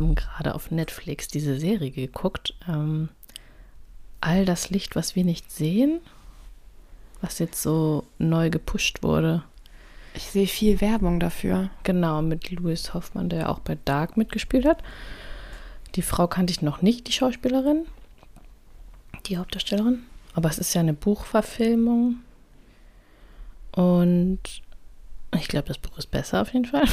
wir haben gerade auf Netflix diese Serie geguckt. Ähm, All das Licht, was wir nicht sehen, was jetzt so neu gepusht wurde. Ich sehe viel Werbung dafür. Genau, mit Louis Hoffmann, der auch bei Dark mitgespielt hat. Die Frau kannte ich noch nicht, die Schauspielerin, die Hauptdarstellerin. Aber es ist ja eine Buchverfilmung. Und ich glaube, das Buch ist besser auf jeden Fall.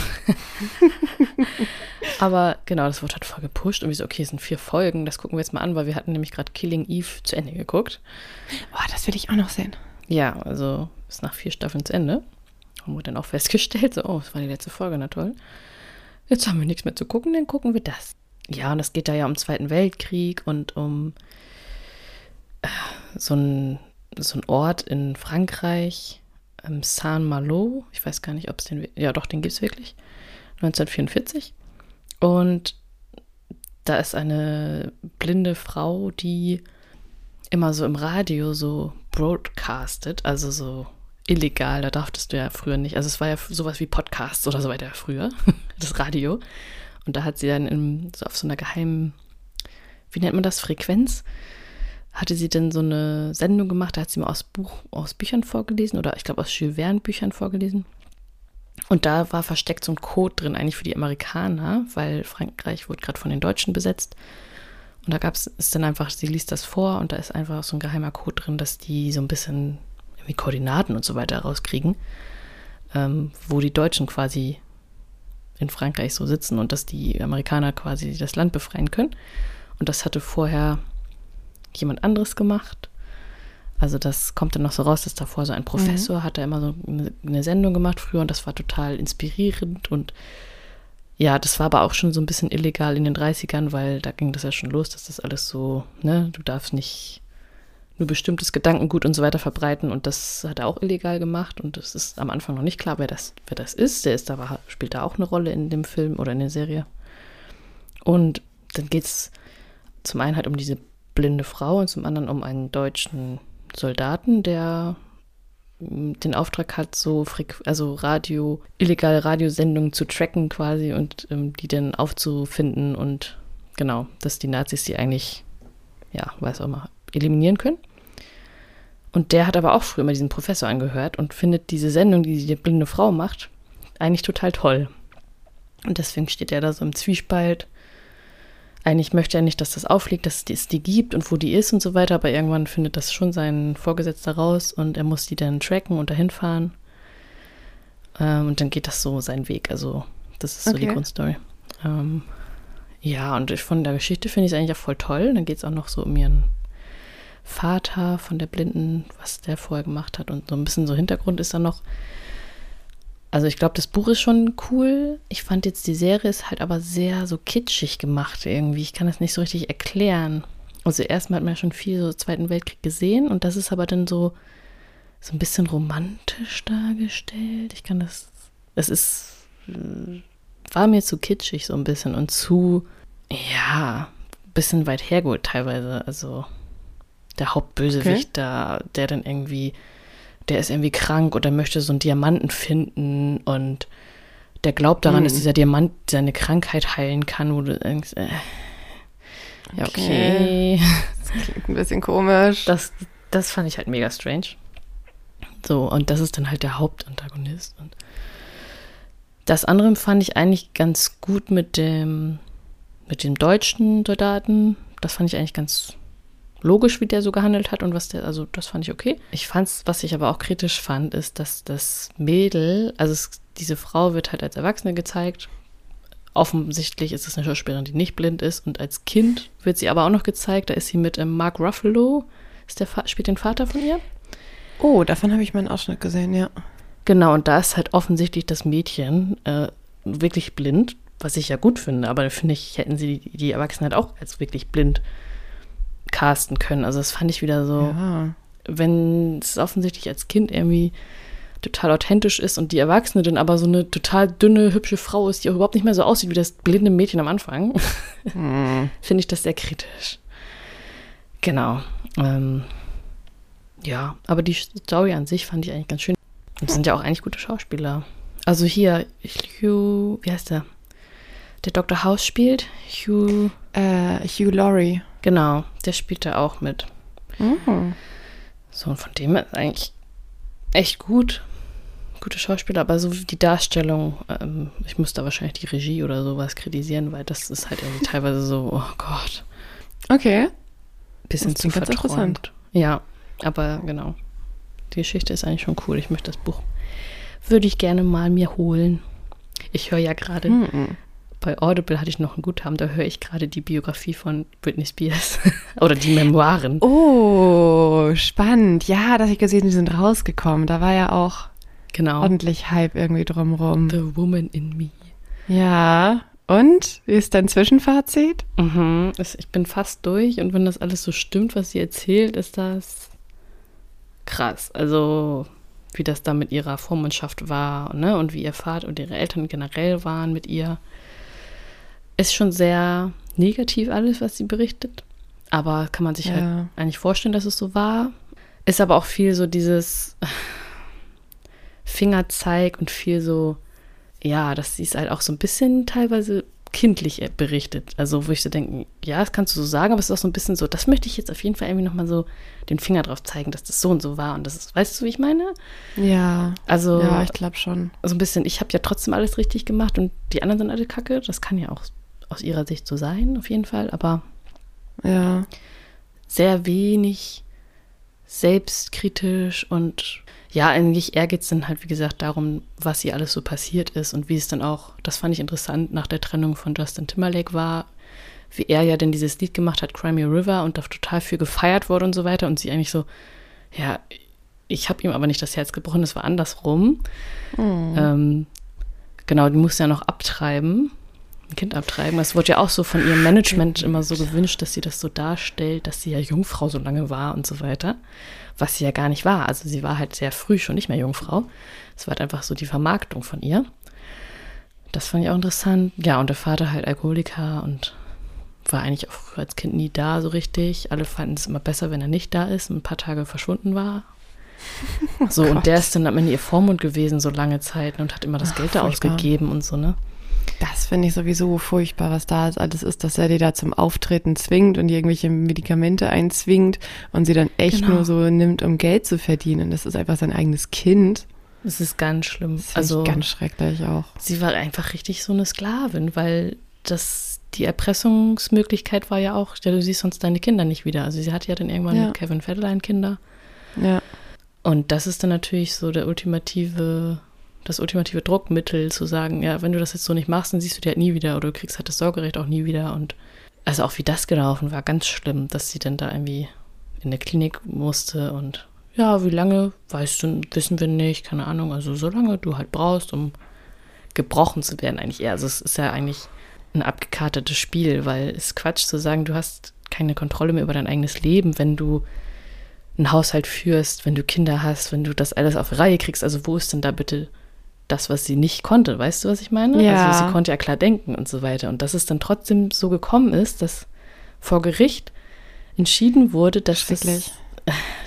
Aber genau, das wurde halt voll gepusht und wir so, okay, es sind vier Folgen, das gucken wir jetzt mal an, weil wir hatten nämlich gerade Killing Eve zu Ende geguckt. Oh, das will ich auch noch sehen. Ja, also ist nach vier Staffeln zu Ende. Haben wir dann auch festgestellt, so, oh, das war die letzte Folge, na toll. Jetzt haben wir nichts mehr zu gucken, dann gucken wir das. Ja, und es geht da ja um den Zweiten Weltkrieg und um äh, so ein, so ein Ort in Frankreich, ähm, Saint-Malo. Ich weiß gar nicht, ob es den, ja doch, den gibt es wirklich. 1944. Und da ist eine blinde Frau, die immer so im Radio so broadcastet, also so illegal, da darfst du ja früher nicht. Also es war ja sowas wie Podcasts oder so weiter früher, das Radio. Und da hat sie dann in, so auf so einer geheimen, wie nennt man das, Frequenz, hatte sie dann so eine Sendung gemacht, da hat sie mal aus, Buch, aus Büchern vorgelesen oder ich glaube aus Jules Verne Büchern vorgelesen. Und da war versteckt so ein Code drin, eigentlich für die Amerikaner, weil Frankreich wurde gerade von den Deutschen besetzt. Und da gab es, dann einfach, sie liest das vor und da ist einfach so ein geheimer Code drin, dass die so ein bisschen irgendwie Koordinaten und so weiter rauskriegen, ähm, wo die Deutschen quasi in Frankreich so sitzen und dass die Amerikaner quasi das Land befreien können. Und das hatte vorher jemand anderes gemacht. Also das kommt dann noch so raus, dass davor so ein Professor mhm. hat da immer so eine, Sendung gemacht früher und das war total inspirierend und ja, das war aber auch schon so ein bisschen illegal in den 30ern, weil da ging das ja schon los, dass das alles so, ne, du darfst nicht nur bestimmtes Gedankengut und so weiter verbreiten und das hat er auch illegal gemacht und es ist am Anfang noch nicht klar, wer das, wer das ist. Der ist aber, spielt da auch eine Rolle in dem Film oder in der Serie. Und dann geht es zum einen halt um diese blinde Frau und zum anderen um einen deutschen Soldaten, der mm, den Auftrag hat, so also Radio, illegale Radiosendungen zu tracken quasi und ähm, die dann aufzufinden und genau, dass die Nazis die eigentlich, ja, weiß auch mal, eliminieren können. Und der hat aber auch früher immer diesen Professor angehört und findet diese Sendung, die die blinde Frau macht, eigentlich total toll. Und deswegen steht er da so im Zwiespalt. Eigentlich möchte er nicht, dass das aufliegt, dass es die gibt und wo die ist und so weiter, aber irgendwann findet das schon sein Vorgesetzter raus und er muss die dann tracken und dahin fahren. Ähm, und dann geht das so seinen Weg. Also, das ist so okay. die Grundstory. Ähm, ja, und von der Geschichte finde ich es eigentlich auch voll toll. Dann geht es auch noch so um ihren Vater von der Blinden, was der vorher gemacht hat und so ein bisschen so Hintergrund ist da noch. Also ich glaube, das Buch ist schon cool. Ich fand jetzt die Serie ist halt aber sehr so kitschig gemacht irgendwie. Ich kann das nicht so richtig erklären. Also erstmal hat man ja schon viel so Zweiten Weltkrieg gesehen und das ist aber dann so so ein bisschen romantisch dargestellt. Ich kann das es ist war mir zu kitschig so ein bisschen und zu ja, ein bisschen weit hergeholt teilweise. Also der Hauptbösewicht okay. da, der dann irgendwie, der ist irgendwie krank oder möchte so einen Diamanten finden und der glaubt daran, mhm. dass dieser Diamant seine Krankheit heilen kann, wo du denkst, äh, ja, okay. okay. Das klingt ein bisschen komisch. Das, das fand ich halt mega strange. So, und das ist dann halt der Hauptantagonist. Und das andere fand ich eigentlich ganz gut mit dem, mit dem deutschen Soldaten. Das fand ich eigentlich ganz logisch, wie der so gehandelt hat und was der, also das fand ich okay. Ich fand's, was ich aber auch kritisch fand, ist, dass das Mädel, also es, diese Frau wird halt als Erwachsene gezeigt. Offensichtlich ist es eine Schauspielerin, die nicht blind ist und als Kind wird sie aber auch noch gezeigt. Da ist sie mit ähm, Mark Ruffalo, ist der, spielt den Vater von ihr. Oh, davon habe ich meinen Ausschnitt gesehen, ja. Genau, und da ist halt offensichtlich das Mädchen äh, wirklich blind, was ich ja gut finde, aber finde ich, hätten sie die, die Erwachsenen halt auch als wirklich blind casten können. Also das fand ich wieder so, ja. wenn es offensichtlich als Kind irgendwie total authentisch ist und die Erwachsene dann aber so eine total dünne, hübsche Frau ist, die auch überhaupt nicht mehr so aussieht wie das blinde Mädchen am Anfang, mhm. finde ich das sehr kritisch. Genau. Ähm, ja, aber die Story an sich fand ich eigentlich ganz schön. Und das sind ja auch eigentlich gute Schauspieler. Also hier, Hugh, wie heißt der? der Dr. House spielt. Hugh, Äh, Hugh Laurie. Genau, der spielt da auch mit. Mhm. So, und von dem ist eigentlich echt gut. Gute Schauspieler, aber so wie die Darstellung, ähm, ich muss da wahrscheinlich die Regie oder sowas kritisieren, weil das ist halt irgendwie teilweise so, oh Gott, Okay. bisschen zu ganz verträumt. Ja, aber genau. Die Geschichte ist eigentlich schon cool. Ich möchte das Buch, würde ich gerne mal mir holen. Ich höre ja gerade, Mhm. Bei Audible hatte ich noch ein Guthaben, da höre ich gerade die Biografie von Britney Spears oder die Memoiren. Oh, spannend. Ja, dass ich gesehen, die sind rausgekommen. Da war ja auch Genau. ordentlich Hype irgendwie drumrum. The Woman in Me. Ja. Und? Wie ist dein Zwischenfazit? Mhm. Ich bin fast durch und wenn das alles so stimmt, was sie erzählt, ist das krass. Also, wie das da mit ihrer Vormundschaft war ne? und wie ihr Vater und ihre Eltern generell waren mit ihr. Ist schon sehr negativ alles, was sie berichtet. Aber kann man sich halt Ja. eigentlich vorstellen, dass es so war. Ist aber auch viel so dieses Fingerzeig und viel so, ja, dass sie es halt auch so ein bisschen teilweise kindlich berichtet. Also, wo ich so denke, ja, das kannst du so sagen, aber es ist auch so ein bisschen so, das möchte ich jetzt auf jeden Fall irgendwie nochmal so den Finger drauf zeigen, dass das so und so war. Und das ist, weißt du, wie ich meine? Ja. Also, Ja, ich glaube schon. so ein bisschen, ich habe ja trotzdem alles richtig gemacht und die anderen sind alle kacke. Das kann ja auch aus ihrer Sicht so sein, auf jeden Fall. Aber Ja. sehr wenig selbstkritisch und ja, eigentlich eher geht es dann halt, wie gesagt, darum, was hier alles so passiert ist und wie es dann auch, das fand ich interessant, nach der Trennung von Justin Timberlake war, wie er ja denn dieses Lied gemacht hat, Cry Me a River, und da total für gefeiert wurde und so weiter und sie eigentlich so, ja, ich habe ihm aber nicht das Herz gebrochen, das war andersrum. Ähm, genau, die musste ja noch abtreiben, ein Kind abtreiben. Das wurde ja auch so von ihrem Management immer so gewünscht, dass sie das so darstellt, dass sie ja Jungfrau so lange war und so weiter. Was sie ja gar nicht war. Also sie war halt sehr früh schon nicht mehr Jungfrau. Es war halt einfach so die Vermarktung von ihr. Das fand ich auch interessant. Ja, und der Vater halt Alkoholiker und war eigentlich auch früher als Kind nie da so richtig. Alle fanden es immer besser, wenn er nicht da ist und ein paar Tage verschwunden war. So, und Gott. der ist dann am Ende ihr Vormund gewesen, so lange Zeit, und hat immer das Ach, Geld da ausgegeben und so, ne? Das finde ich sowieso furchtbar, was da alles ist, dass er die da zum Auftreten zwingt und die irgendwelche Medikamente einzwingt und sie dann echt Genau. nur so nimmt, um Geld zu verdienen. Das ist einfach sein eigenes Kind. Das ist ganz schlimm. Das also, ganz schrecklich auch. sie war einfach richtig so eine Sklavin, weil das, die Erpressungsmöglichkeit war ja auch, ja, du siehst sonst deine Kinder nicht wieder. Also sie hatte ja dann irgendwann Ja. mit Kevin Federline Kinder. Ja. Und das ist dann natürlich so der ultimative, das ultimative Druckmittel zu sagen, ja, wenn du das jetzt so nicht machst, dann siehst du die halt nie wieder oder du kriegst halt das Sorgerecht auch nie wieder. Und also auch wie das gelaufen war, ganz schlimm, dass sie dann da irgendwie in der Klinik musste und ja, wie lange, weißt du, wissen wir nicht, keine Ahnung. Also so lange du halt brauchst, um gebrochen zu werden eigentlich eher. Also es ist ja eigentlich ein abgekartetes Spiel, weil es Quatsch zu sagen, du hast keine Kontrolle mehr über dein eigenes Leben, wenn du einen Haushalt führst, wenn du Kinder hast, wenn du das alles auf Reihe kriegst. Also wo ist denn da bitte das, was sie nicht konnte? Weißt du, was ich meine? Ja. Also sie konnte ja klar denken und so weiter. Und dass es dann trotzdem so gekommen ist, dass vor Gericht entschieden wurde, dass, das,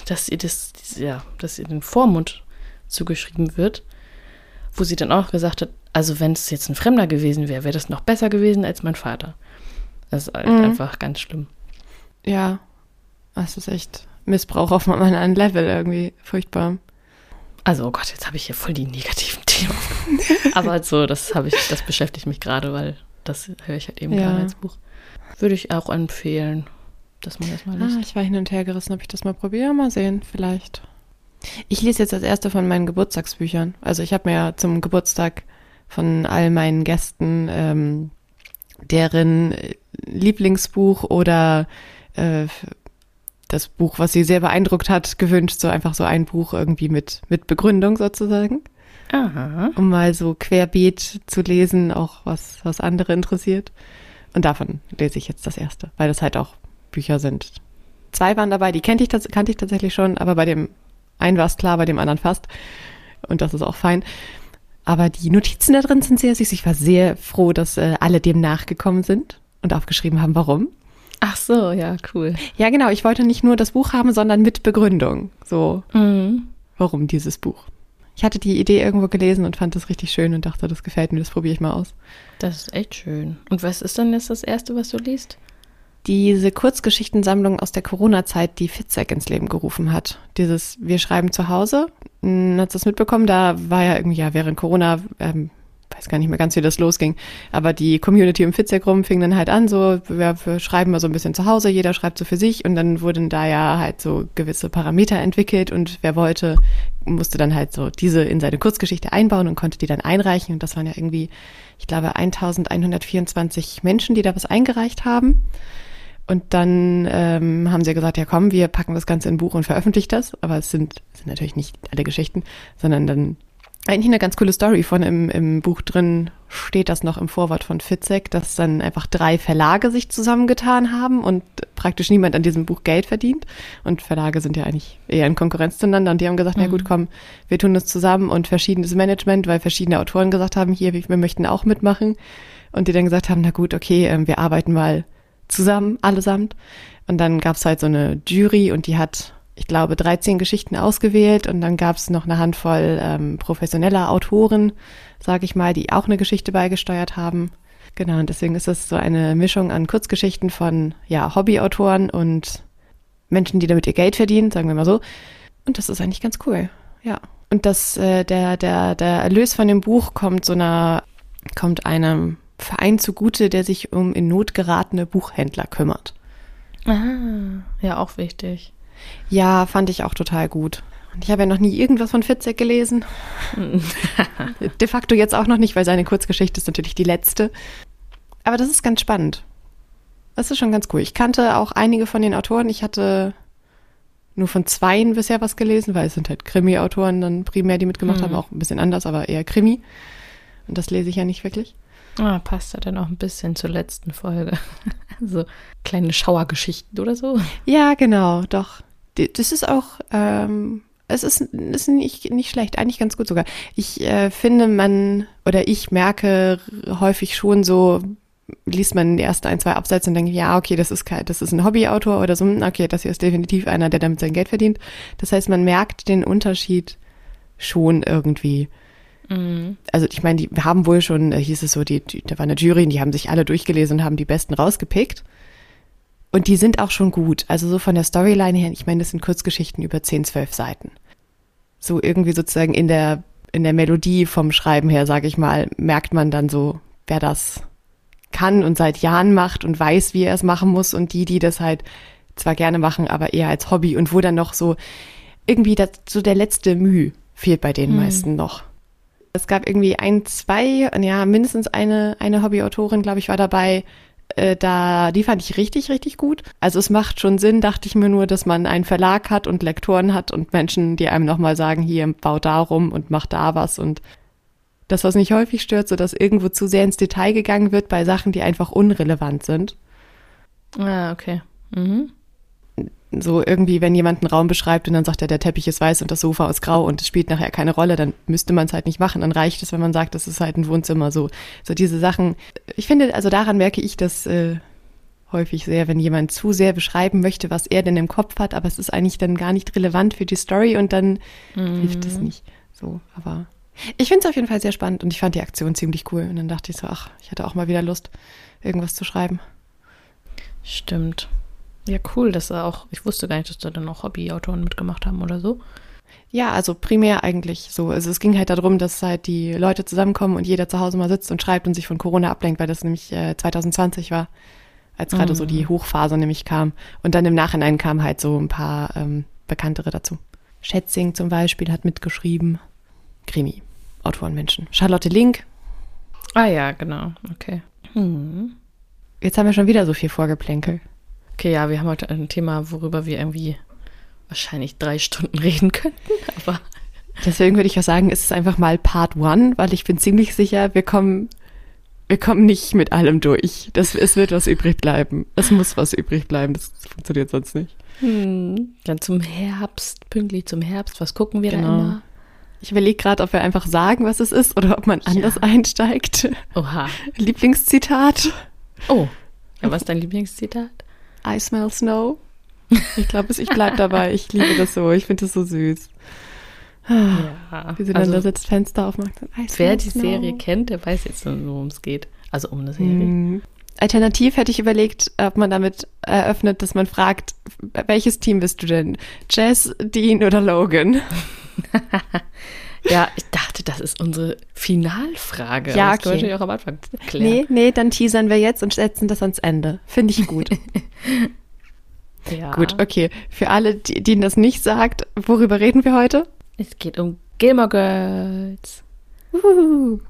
dass ihr das, ja, dass ihr den Vormund zugeschrieben wird, wo sie dann auch gesagt hat, also wenn es jetzt ein Fremder gewesen wäre, wäre das noch besser gewesen als mein Vater. Das ist halt Mhm. einfach ganz schlimm. Ja. Das ist echt Missbrauch auf einem anderen Level irgendwie. Furchtbar. Also, oh Gott, jetzt habe ich hier voll die negativen Themen. Aber so, das habe ich, das beschäftigt mich gerade, weil das höre ich halt eben Ja. gerade als Buch. Würde ich auch empfehlen, dass man das mal Ah, liest. ich war hin und her gerissen, ob ich das mal probiere. Mal sehen, vielleicht. Ich lese jetzt als erste von meinen Geburtstagsbüchern. Also ich habe mir ja zum Geburtstag von all meinen Gästen ähm, deren äh, Lieblingsbuch oder äh, das Buch, was sie sehr beeindruckt hat, gewünscht. So einfach so ein Buch irgendwie mit, mit Begründung sozusagen. Aha. Um mal so querbeet zu lesen, auch was, was andere interessiert. Und davon lese ich jetzt das erste, weil das halt auch Bücher sind. Zwei waren dabei, die kannte ich, kannte ich tatsächlich schon, aber bei dem einen war es klar, bei dem anderen fast. Und das ist auch fein. Aber die Notizen da drin sind sehr süß. Ich war sehr froh, dass äh, alle dem nachgekommen sind und aufgeschrieben haben, warum. Ach so, ja, cool. Ja, genau. Ich wollte nicht nur das Buch haben, sondern mit Begründung. So, Mhm. warum dieses Buch. Ich hatte die Idee irgendwo gelesen und fand das richtig schön und dachte, das gefällt mir, das probiere ich mal aus. Das ist echt schön. Und was ist dann jetzt das Erste, was du liest? Diese Kurzgeschichtensammlung aus der Corona-Zeit, die Fitzek ins Leben gerufen hat. Dieses Wir schreiben zu Hause. Hm, Hast du das mitbekommen? Da war ja irgendwie, ja, während Corona, ähm, weiß gar nicht mehr ganz, wie das losging. Aber die Community im Fitzek rum fing dann halt an, so, wir, wir schreiben mal so ein bisschen zu Hause, jeder schreibt so für sich und dann wurden da ja halt so gewisse Parameter entwickelt und wer wollte, musste dann halt so diese in seine Kurzgeschichte einbauen und konnte die dann einreichen und das waren ja irgendwie, ich glaube, 1124 Menschen, die da was eingereicht haben. Und dann ähm, haben sie gesagt, ja komm, wir packen das Ganze in ein Buch und veröffentlichen das. Aber es sind, sind natürlich nicht alle Geschichten, sondern dann eigentlich eine ganz coole Story von im, im Buch drin steht das noch im Vorwort von Fitzek, dass dann einfach drei Verlage sich zusammengetan haben und praktisch niemand an diesem Buch Geld verdient. Und Verlage sind ja eigentlich eher in Konkurrenz zueinander. Und die haben gesagt, mhm. na gut, komm, wir tun das zusammen und verschiedenes Management, weil verschiedene Autoren gesagt haben, hier, wir möchten auch mitmachen. Und die dann gesagt haben, na gut, okay, ähm, wir arbeiten mal zusammen, allesamt. Und dann gab's halt so eine Jury und die hat ich glaube, 13 Geschichten ausgewählt und dann gab es noch eine Handvoll ähm, professioneller Autoren, sage ich mal, die auch eine Geschichte beigesteuert haben. Genau, und deswegen ist es so eine Mischung an Kurzgeschichten von ja, Hobbyautoren und Menschen, die damit ihr Geld verdienen, sagen wir mal so. Und das ist eigentlich ganz cool. Ja. Und das, äh, der, der, der Erlös von dem Buch kommt so einer, kommt einem Verein zugute, der sich um in Not geratene Buchhändler kümmert. Ah, ja, auch wichtig. Ja, fand ich auch total gut. Und ich habe ja noch nie irgendwas von Fitzek gelesen. De facto jetzt auch noch nicht, weil seine Kurzgeschichte ist natürlich die letzte. Aber das ist ganz spannend. Das ist schon ganz cool. Ich kannte auch einige von den Autoren. Ich hatte nur von zweien bisher was gelesen, weil es sind halt Krimi-Autoren dann primär, die mitgemacht mhm. haben. Auch ein bisschen anders, aber eher Krimi. Und das lese ich ja nicht wirklich. Ah, passt ja dann auch ein bisschen zur letzten Folge. so kleine Schauergeschichten oder so. Ja, genau, doch das ist auch, ähm, es ist, ist nicht, nicht schlecht, eigentlich ganz gut sogar. Ich äh, finde, man oder ich merke häufig schon so, liest man die ersten ein, zwei Absätze und denkt, ja, okay, das ist kein, das ist ein Hobbyautor oder so, hm, okay, das hier ist definitiv einer, der damit sein Geld verdient. Das heißt, man merkt den Unterschied schon irgendwie. Mhm. Also ich meine, die haben wohl schon, äh, hieß es so, die, die, da war eine Jury, die haben sich alle durchgelesen und haben die besten rausgepickt. Und die sind auch schon gut. Also so von der Storyline her, ich meine, das sind Kurzgeschichten über 10, 12 Seiten. So irgendwie sozusagen in der, in der Melodie vom Schreiben her, sage ich mal, merkt man dann so, wer das kann und seit Jahren macht und weiß, wie er es machen muss und die, die das halt zwar gerne machen, aber eher als Hobby und wo dann noch so irgendwie das, so der letzte Mühe fehlt bei den hm. meisten noch. Es gab irgendwie ein, zwei, ja, mindestens eine, eine Hobbyautorin, glaube ich, war dabei, äh, da, die fand ich richtig, richtig gut. Also es macht schon Sinn, dachte ich mir nur, dass man einen Verlag hat und Lektoren hat und Menschen, die einem nochmal sagen, hier, bau da rum und mach da was und das, was mich häufig stört, so dass irgendwo zu sehr ins Detail gegangen wird bei Sachen, die einfach unrelevant sind. Ah, okay. Mhm so irgendwie, wenn jemand einen Raum beschreibt und dann sagt er, der Teppich ist weiß und das Sofa ist grau und es spielt nachher keine Rolle, dann müsste man es halt nicht machen. Dann reicht es, wenn man sagt, das ist halt ein Wohnzimmer. So, so diese Sachen. Ich finde, also daran merke ich das äh, häufig sehr, wenn jemand zu sehr beschreiben möchte, was er denn im Kopf hat, aber es ist eigentlich dann gar nicht relevant für die Story und dann mhm. hilft es nicht. So, aber ich finde es auf jeden Fall sehr spannend und ich fand die Aktion ziemlich cool. Und dann dachte ich so, ach, ich hatte auch mal wieder Lust, irgendwas zu schreiben. Stimmt. Ja, cool, dass er auch, ich wusste gar nicht, dass da dann auch Hobbyautoren mitgemacht haben oder so. Ja, also primär eigentlich so. Also es ging halt darum, dass halt die Leute zusammenkommen und jeder zu Hause mal sitzt und schreibt und sich von Corona ablenkt, weil das nämlich äh, 2020 war, als gerade mhm. so die mhm. Hochphase nämlich kam. Und dann im Nachhinein kamen halt so ein paar ähm, Bekanntere dazu. Schätzing zum Beispiel hat mitgeschrieben. Krimi, Autorenmenschen. Charlotte Link. Ah ja, genau. Okay. Hm. Jetzt haben wir schon wieder so viel Vorgeplänkel. Okay, ja, wir haben heute ein Thema, worüber wir irgendwie wahrscheinlich drei Stunden reden könnten, aber. Deswegen würde ich auch sagen, ist es einfach mal Part One, weil ich bin ziemlich sicher, wir kommen, wir kommen nicht mit allem durch. Das, es wird was übrig bleiben. Es muss was übrig bleiben. Das funktioniert sonst nicht. Hm. Dann zum Herbst, pünktlich zum Herbst, was gucken wir genau. da immer? Ich überlege gerade, ob wir einfach sagen, was es ist oder ob man anders ja. einsteigt. Oha. Lieblingszitat. Oh. Ja, was ist dein Lieblingszitat? I smell snow. Ich glaube, ich bleibe dabei. Ich liebe das so. Ich finde das so süß. Ja, Wie sie dann da also, sitzt, Fenster aufmacht. Eis, wer die Snow. Serie kennt, der weiß jetzt, worum es geht. Also um eine Serie. Hm. Alternativ hätte ich überlegt, ob man damit eröffnet, dass man fragt, welches Team bist du denn? Jess, Dean oder Logan? Ja, ich dachte, das ist unsere Finalfrage. Ja, Aber Das okay. könnte ich auch am Anfang klären. Nee, nee, dann teasern wir jetzt und setzen das ans Ende. Finde ich gut. Ja. Gut, okay. Für alle, die, denen das nicht sagt, worüber reden wir heute? Es geht um Gilmore Girls. Uhu.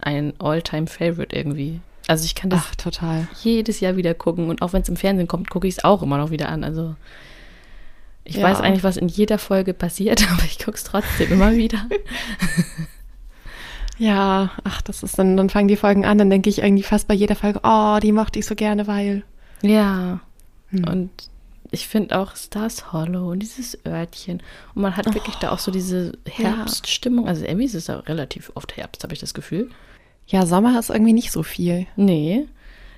Ein All-Time-Favorite irgendwie. Also ich kann das Ach, total. jedes Jahr wieder gucken und auch wenn es im Fernsehen kommt, gucke ich es auch immer noch wieder an. Also ich Ja. weiß eigentlich, was in jeder Folge passiert, aber ich gucke es trotzdem immer wieder. Ja, ach, das ist dann, dann fangen die Folgen an, dann denke ich irgendwie fast bei jeder Folge, oh, die mochte ich so gerne, weil. Ja. Hm. Und ich finde auch Stars Hollow und dieses Örtchen. Und man hat wirklich da auch so diese Herbststimmung. Also irgendwie ist auch relativ oft Herbst, habe ich das Gefühl. Ja, Sommer ist irgendwie nicht so viel. Nee.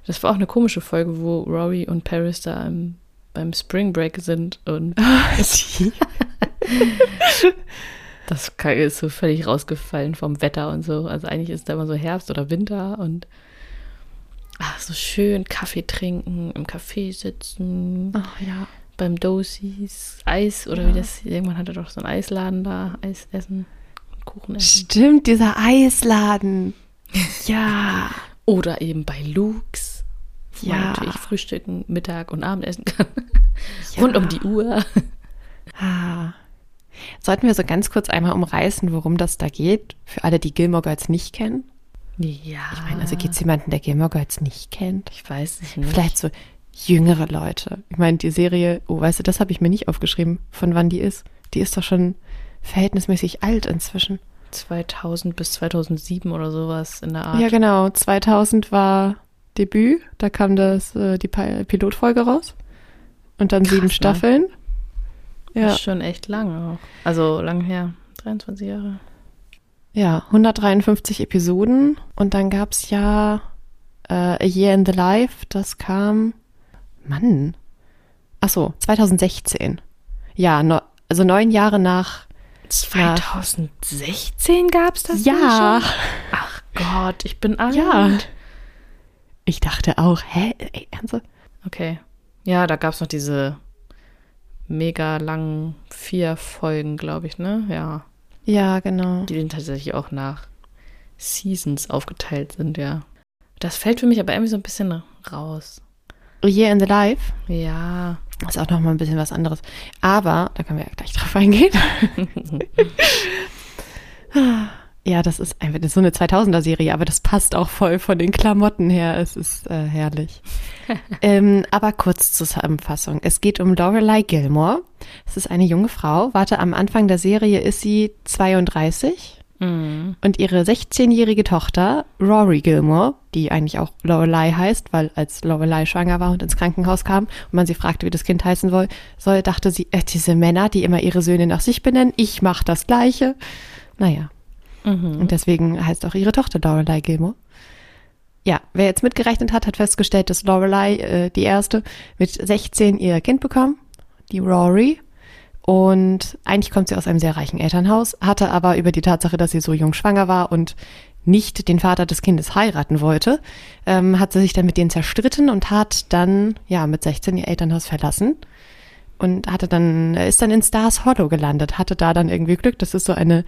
Das war auch eine komische Folge, wo Rory und Paris da im, beim Spring Break sind und das ist so völlig rausgefallen vom Wetter und so. Also eigentlich ist da immer so Herbst oder Winter und ach, so schön Kaffee trinken, im Café sitzen, Ach ja. beim Dosis, Eis oder Ja. wie das, irgendwann hatte doch so einen Eisladen da, Eis essen, Kuchen essen. Stimmt, dieser Eisladen. Ja. Oder eben bei Luke's, wo man Ja. natürlich frühstücken, Mittag und Abend essen kann. Ja. Rund um die Uhr. Ah. Sollten wir so ganz kurz einmal umreißen, worum das da geht, für alle, die Gilmore Girls nicht kennen? Ja. Ich meine, also gibt es jemanden, der Gilmore Girls nicht kennt? Ich weiß es nicht. Vielleicht so jüngere Leute. Ich meine, die Serie, oh, weißt du, das habe ich mir nicht aufgeschrieben, von wann die ist. Die ist doch schon verhältnismäßig alt inzwischen. 2000 bis 2007 oder sowas in der Art. Ja, genau. 2000 war Debüt, da kam das, äh, die Pi- Pilotfolge raus. Und dann Krass, sieben ne? Staffeln. Das Ja, ist schon echt lang auch. Also lang her. 23 Jahre. Ja, 153 Episoden. Und dann gab es ja äh, A Year in the Life, das kam, Mann. Ach so, 2016. Ja, no, also neun Jahre nach 2016 gab es das? Ja. schon? Ach Gott, ich bin alt. Ja. Ich dachte auch, hä? Ey, ernsthaft? Okay. Ja, da gab es noch diese mega langen vier Folgen, glaube ich, ne? Ja. Ja, genau. Die dann tatsächlich auch nach Seasons aufgeteilt sind, ja. Das fällt für mich aber irgendwie so ein bisschen raus. A Year in the Life Ja. ist auch noch mal ein bisschen was anderes. Aber, da können wir ja gleich drauf eingehen. ja, das ist einfach so eine 2000er-Serie, aber das passt auch voll von den Klamotten her. Es ist äh, herrlich. ähm, aber kurz zur Zusammenfassung. Es geht um Lorelei Gilmore. Es ist eine junge Frau. Warte, am Anfang der Serie ist sie 32. Mhm. Und ihre 16-jährige Tochter, Rory Gilmore, die eigentlich auch Lorelei heißt, weil als Lorelei schwanger war und ins Krankenhaus kam und man sie fragte, wie das Kind heißen soll, soll dachte sie, äh, diese Männer, die immer ihre Söhne nach sich benennen, ich mache das Gleiche. Naja, Mhm. und deswegen heißt auch ihre Tochter Lorelei Gilmore. Ja, wer jetzt mitgerechnet hat, hat festgestellt, dass Lorelei, äh, die erste, mit 16 ihr Kind bekam, die Rory. Und eigentlich kommt sie aus einem sehr reichen Elternhaus, hatte aber über die Tatsache, dass sie so jung schwanger war und nicht den Vater des Kindes heiraten wollte, ähm, hat sie sich dann mit denen zerstritten und hat dann, ja, mit 16 ihr Elternhaus verlassen und hatte dann, ist dann in Stars Hollow gelandet, hatte da dann irgendwie Glück. Das ist so eine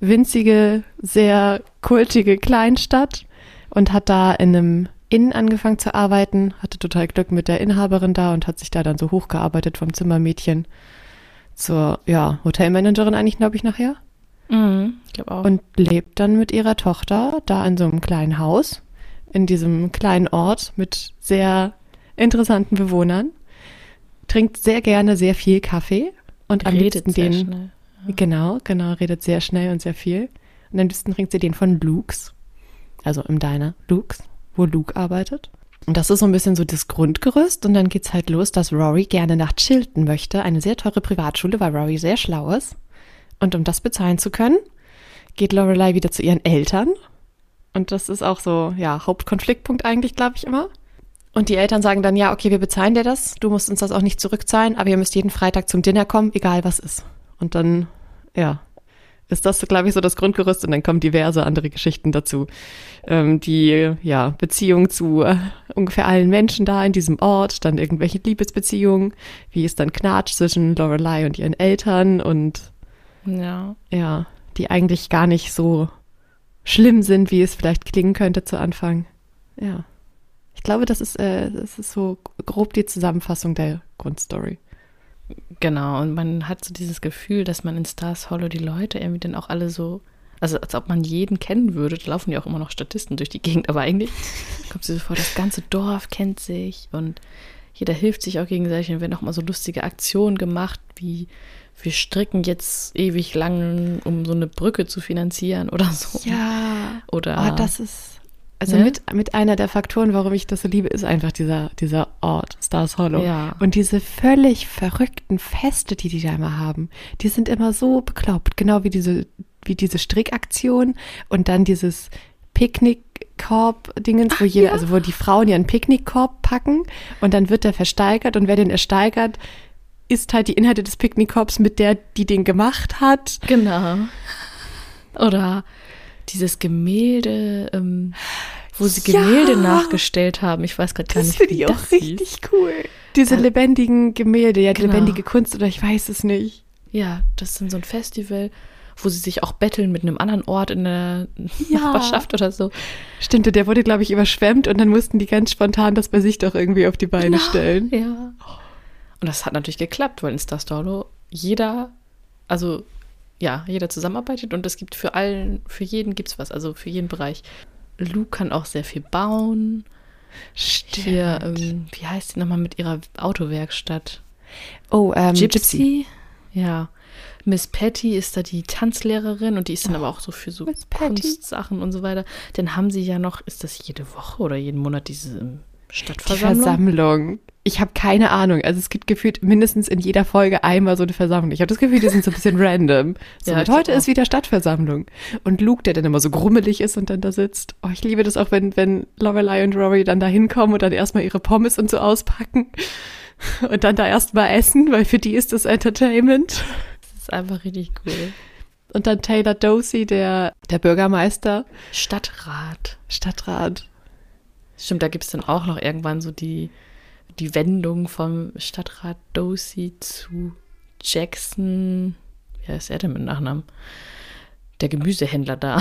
winzige, sehr kultige Kleinstadt und hat da in einem Inn angefangen zu arbeiten, hatte total Glück mit der Inhaberin da und hat sich da dann so hochgearbeitet vom Zimmermädchen zur, ja, Hotelmanagerin eigentlich, glaube ich, nachher. Mhm. Ich glaube auch. Und lebt dann mit ihrer Tochter da in so einem kleinen Haus, in diesem kleinen Ort mit sehr interessanten Bewohnern, trinkt sehr gerne sehr viel Kaffee und am liebsten sehr den, schnell. Genau, genau, redet sehr schnell und sehr viel. Und am liebsten trinkt sie den von Luke's. Also im Diner Luke's, wo Luke arbeitet. Und das ist so ein bisschen so das Grundgerüst. Und dann geht's halt los, dass Rory gerne nach Chilton möchte. Eine sehr teure Privatschule, weil Rory sehr schlau ist. Und um das bezahlen zu können, geht Lorelei wieder zu ihren Eltern. Und das ist auch so, ja, Hauptkonfliktpunkt eigentlich, glaube ich immer. Und die Eltern sagen dann, ja, okay, wir bezahlen dir das. Du musst uns das auch nicht zurückzahlen, aber ihr müsst jeden Freitag zum Dinner kommen, egal was ist. Und dann, ja, ist das, glaube ich, so das Grundgerüst und dann kommen diverse andere Geschichten dazu. Ähm, die, ja, Beziehung zu äh, ungefähr allen Menschen da in diesem Ort, dann irgendwelche Liebesbeziehungen, wie es dann knatscht zwischen Lorelei und ihren Eltern und Ja. ja, die eigentlich gar nicht so schlimm sind, wie es vielleicht klingen könnte zu Anfang. Ja. Ich glaube, das ist, äh, das ist so grob die Zusammenfassung der Grundstory. Genau, und man hat so dieses Gefühl, dass man in Stars Hollow die Leute irgendwie dann auch alle so, also als ob man jeden kennen würde. Da laufen ja auch immer noch Statisten durch die Gegend, aber eigentlich kommt es sich so vor, das ganze Dorf kennt sich und jeder hilft sich auch gegenseitig und werden auch mal so lustige Aktionen gemacht, wie wir stricken jetzt ewig lang, um so eine Brücke zu finanzieren oder so. Ja. Oder Oh, das ist, also Ne? mit, mit einer der Faktoren, warum ich das so liebe, ist einfach dieser, dieser Ort, Stars Hollow. Ja. Und diese völlig verrückten Feste, die die da immer haben, die sind immer so bekloppt. Genau wie diese, wie diese Strickaktion und dann dieses Picknickkorb-Dingens, wo jeder, also wo die Frauen ihren Picknickkorb packen und dann wird der versteigert und wer den ersteigert, isst halt die Inhalte des Picknickkorbs mit der, die den gemacht hat. Genau. Oder dieses Gemälde, ähm, wo sie Ja. Gemälde nachgestellt haben. Ich weiß gerade gar Das nicht, finde wie ich auch das hieß. richtig cool. Diese Äh, lebendigen Gemälde, ja, die genau. lebendige Kunst oder ich weiß es nicht. Ja, das ist dann so ein Festival, wo sie sich auch betteln mit einem anderen Ort in der Ja. Nachbarschaft oder so. Stimmt, der wurde, glaube ich, überschwemmt und dann mussten die ganz spontan das bei sich doch irgendwie auf die Beine stellen. Ja. Und das hat natürlich geklappt, weil in Star Storlo jeder, also ja, jeder zusammenarbeitet und es gibt für allen, für jeden gibt's was, also für jeden Bereich. Luke kann auch sehr viel bauen. Hier, ähm, wie heißt die nochmal mit ihrer Autowerkstatt? Oh, ähm, Gypsy? Ja. Miss Patty ist da die Tanzlehrerin und die ist dann aber auch so für so Oh. Kunstsachen und so weiter. Dann haben sie ja noch, ist das jede Woche oder jeden Monat diese ähm, Die Stadtversammlung? Versammlung. Ich habe keine Ahnung. Also es gibt gefühlt mindestens in jeder Folge einmal so eine Versammlung. Ich habe das Gefühl, die sind so ein bisschen random. So, Ja, mit heute auch. ist wieder Stadtversammlung. Und Luke, der dann immer so grummelig ist und dann da sitzt. Oh, ich liebe das auch, wenn, wenn Lorelei und Rory dann da hinkommen und dann erstmal ihre Pommes und so auspacken. Und dann da erstmal essen, weil für die ist das Entertainment. Das ist einfach richtig cool. Und dann Taylor Dosey, der, der Bürgermeister, Stadtrat. Stadtrat. Stimmt, da gibt es dann auch noch irgendwann so die, die Wendung vom Stadtrat Dosey zu Jackson. Wie heißt er denn mit Nachnamen? Der Gemüsehändler da.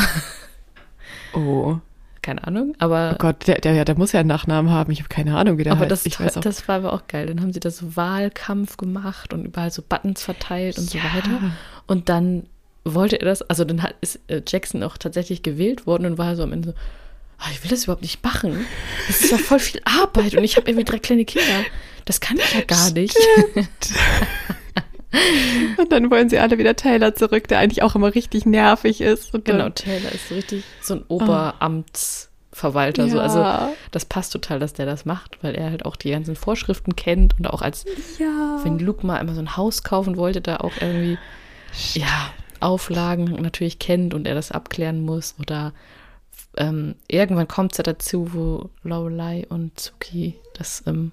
Oh. Keine Ahnung, aber. Oh Gott, der, der, der muss ja einen Nachnamen haben. Ich habe keine Ahnung, wie der aber heißt. das, ich weiß auch. das war aber auch geil. Dann haben sie da so Wahlkampf gemacht und überall so Buttons verteilt und so Ja. weiter. Und dann wollte er das, also dann hat, ist äh, Jackson auch tatsächlich gewählt worden und war so am Ende so, "Ah, ich will das überhaupt nicht machen. Das ist ja voll viel Arbeit und ich habe irgendwie drei kleine Kinder. Das kann ich ja gar nicht. Und dann wollen sie alle wieder Taylor zurück, der eigentlich auch immer richtig nervig ist. Und Genau, Taylor ist so richtig so ein Oberamtsverwalter. So. Ja. Also das passt total, dass der das macht, weil er halt auch die ganzen Vorschriften kennt und auch als ja. wenn Luke mal einmal so ein Haus kaufen wollte, da auch irgendwie ja, Auflagen natürlich kennt und er das abklären muss. Oder ähm, irgendwann kommt es ja dazu, wo Lorelei und Zuki das, ähm,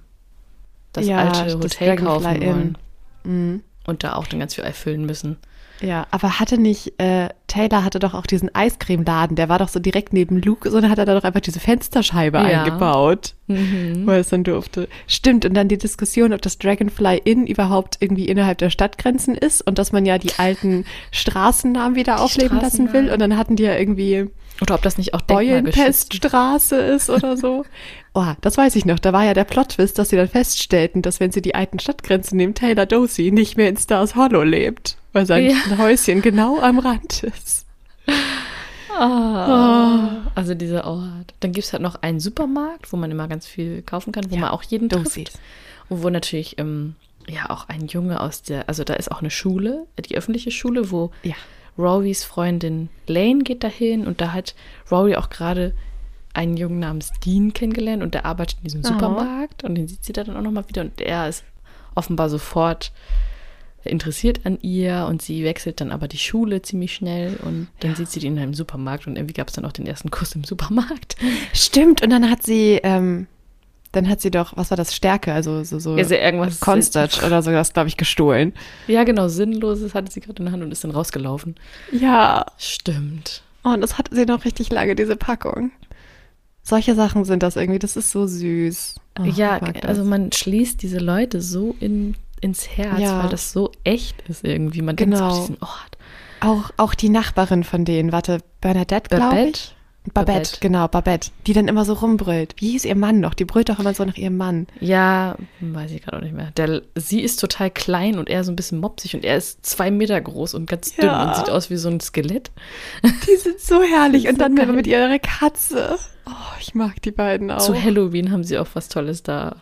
das Ja, alte das Hotel kaufen Dragonfly Inn. wollen. Mhm. Und da auch dann ganz viel erfüllen müssen. Ja, aber hatte nicht, äh, Taylor hatte doch auch diesen Eiscremeladen, der war doch so direkt neben Luke, so dann hat er da doch einfach diese Fensterscheibe Ja. eingebaut, Mhm. weil es dann durfte. Stimmt, und dann die Diskussion, ob das Dragonfly Inn überhaupt irgendwie innerhalb der Stadtgrenzen ist und dass man ja die alten Straßennamen wieder aufleben lassen will. Und dann hatten die ja irgendwie Oder ob das nicht auch denkmalgeschützt Beulenpeststraße ist oder so. Oh, das weiß ich noch. Da war ja der Plot-Twist, dass sie dann feststellten, dass wenn sie die alten Stadtgrenzen nehmen, Taylor Dosey nicht mehr in Stars Hollow lebt, weil sein Ja. Häuschen genau am Rand ist. Ah, Also dieser Ort. Dann gibt es halt noch einen Supermarkt, wo man immer ganz viel kaufen kann, wo Ja, man auch jeden Dosis. trifft. Und wo natürlich ähm, ja auch ein Junge aus der, also da ist auch eine Schule, die öffentliche Schule, wo Ja. Rorys Freundin Lane geht dahin und da hat Rory auch gerade einen Jungen namens Dean kennengelernt und der arbeitet in diesem Oh. Supermarkt und den sieht sie da dann auch nochmal wieder und der ist offenbar sofort interessiert an ihr und sie wechselt dann aber die Schule ziemlich schnell und dann sieht sie ihn in einem Supermarkt und irgendwie gab es dann auch den ersten Kuss im Supermarkt. Stimmt, und dann hat sie, ähm, dann hat sie doch, was war das, Stärke, also so, so Ja, sie irgendwas- Cornstarch oder so, das glaube ich gestohlen. Ja, genau, Sinnloses hatte sie gerade in der Hand und ist dann rausgelaufen. Ja, Stimmt. und das hatte sie noch richtig lange, diese Packung. Solche Sachen sind das irgendwie, das ist so süß. Oh, ja, also man schließt diese Leute so in, ins Herz, Ja. weil das so echt ist irgendwie. Man denkt so Genau. diesen Ort. Auch, auch die Nachbarin von denen, warte, Bernadette, glaube ich. Babette, Babette. genau, Babette, die dann immer so rumbrüllt. Wie hieß ihr Mann noch? Die brüllt doch immer so nach ihrem Mann. Ja, weiß ich gerade auch nicht mehr. Der, sie ist total klein und er so ein bisschen mopsig und er ist zwei Meter groß und ganz dünn Ja. und sieht aus wie so ein Skelett. Die sind so herrlich. Und so dann geil. mit ihrer Katze. Oh, ich mag die beiden auch. Zu Halloween haben sie auch was Tolles da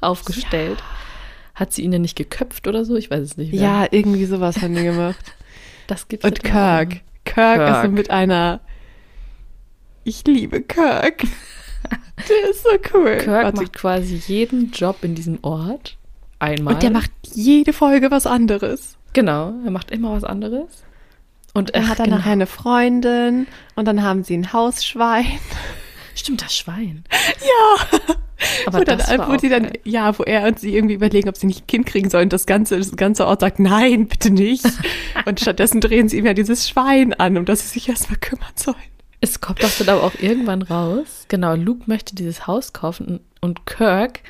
aufgestellt. Hat sie ihn denn nicht geköpft oder so? Ich weiß es nicht mehr. ja, irgendwie sowas haben die gemacht. das gibt's Und ja auch. Kirk. Kirk ist so Kirk. mit einer. Ich liebe Kirk. Der ist so cool. Kirk Warte. macht quasi jeden Job in diesem Ort einmal. Und der macht jede Folge was anderes. Genau, er macht immer was anderes. Und Er ach, hat dann genau. nachher eine Freundin und dann haben sie ein Hausschwein. Stimmt, das Schwein. Ja. Aber wo, dann, wo sie dann, ja, wo er und sie irgendwie überlegen, ob sie nicht ein Kind kriegen sollen. Das ganze, das ganze Ort sagt, nein, bitte nicht. Und stattdessen drehen sie ihm ja dieses Schwein an, um das sie sich erstmal kümmern sollen. Es kommt doch dann aber auch irgendwann raus. Genau, Luke möchte dieses Haus kaufen und Kirk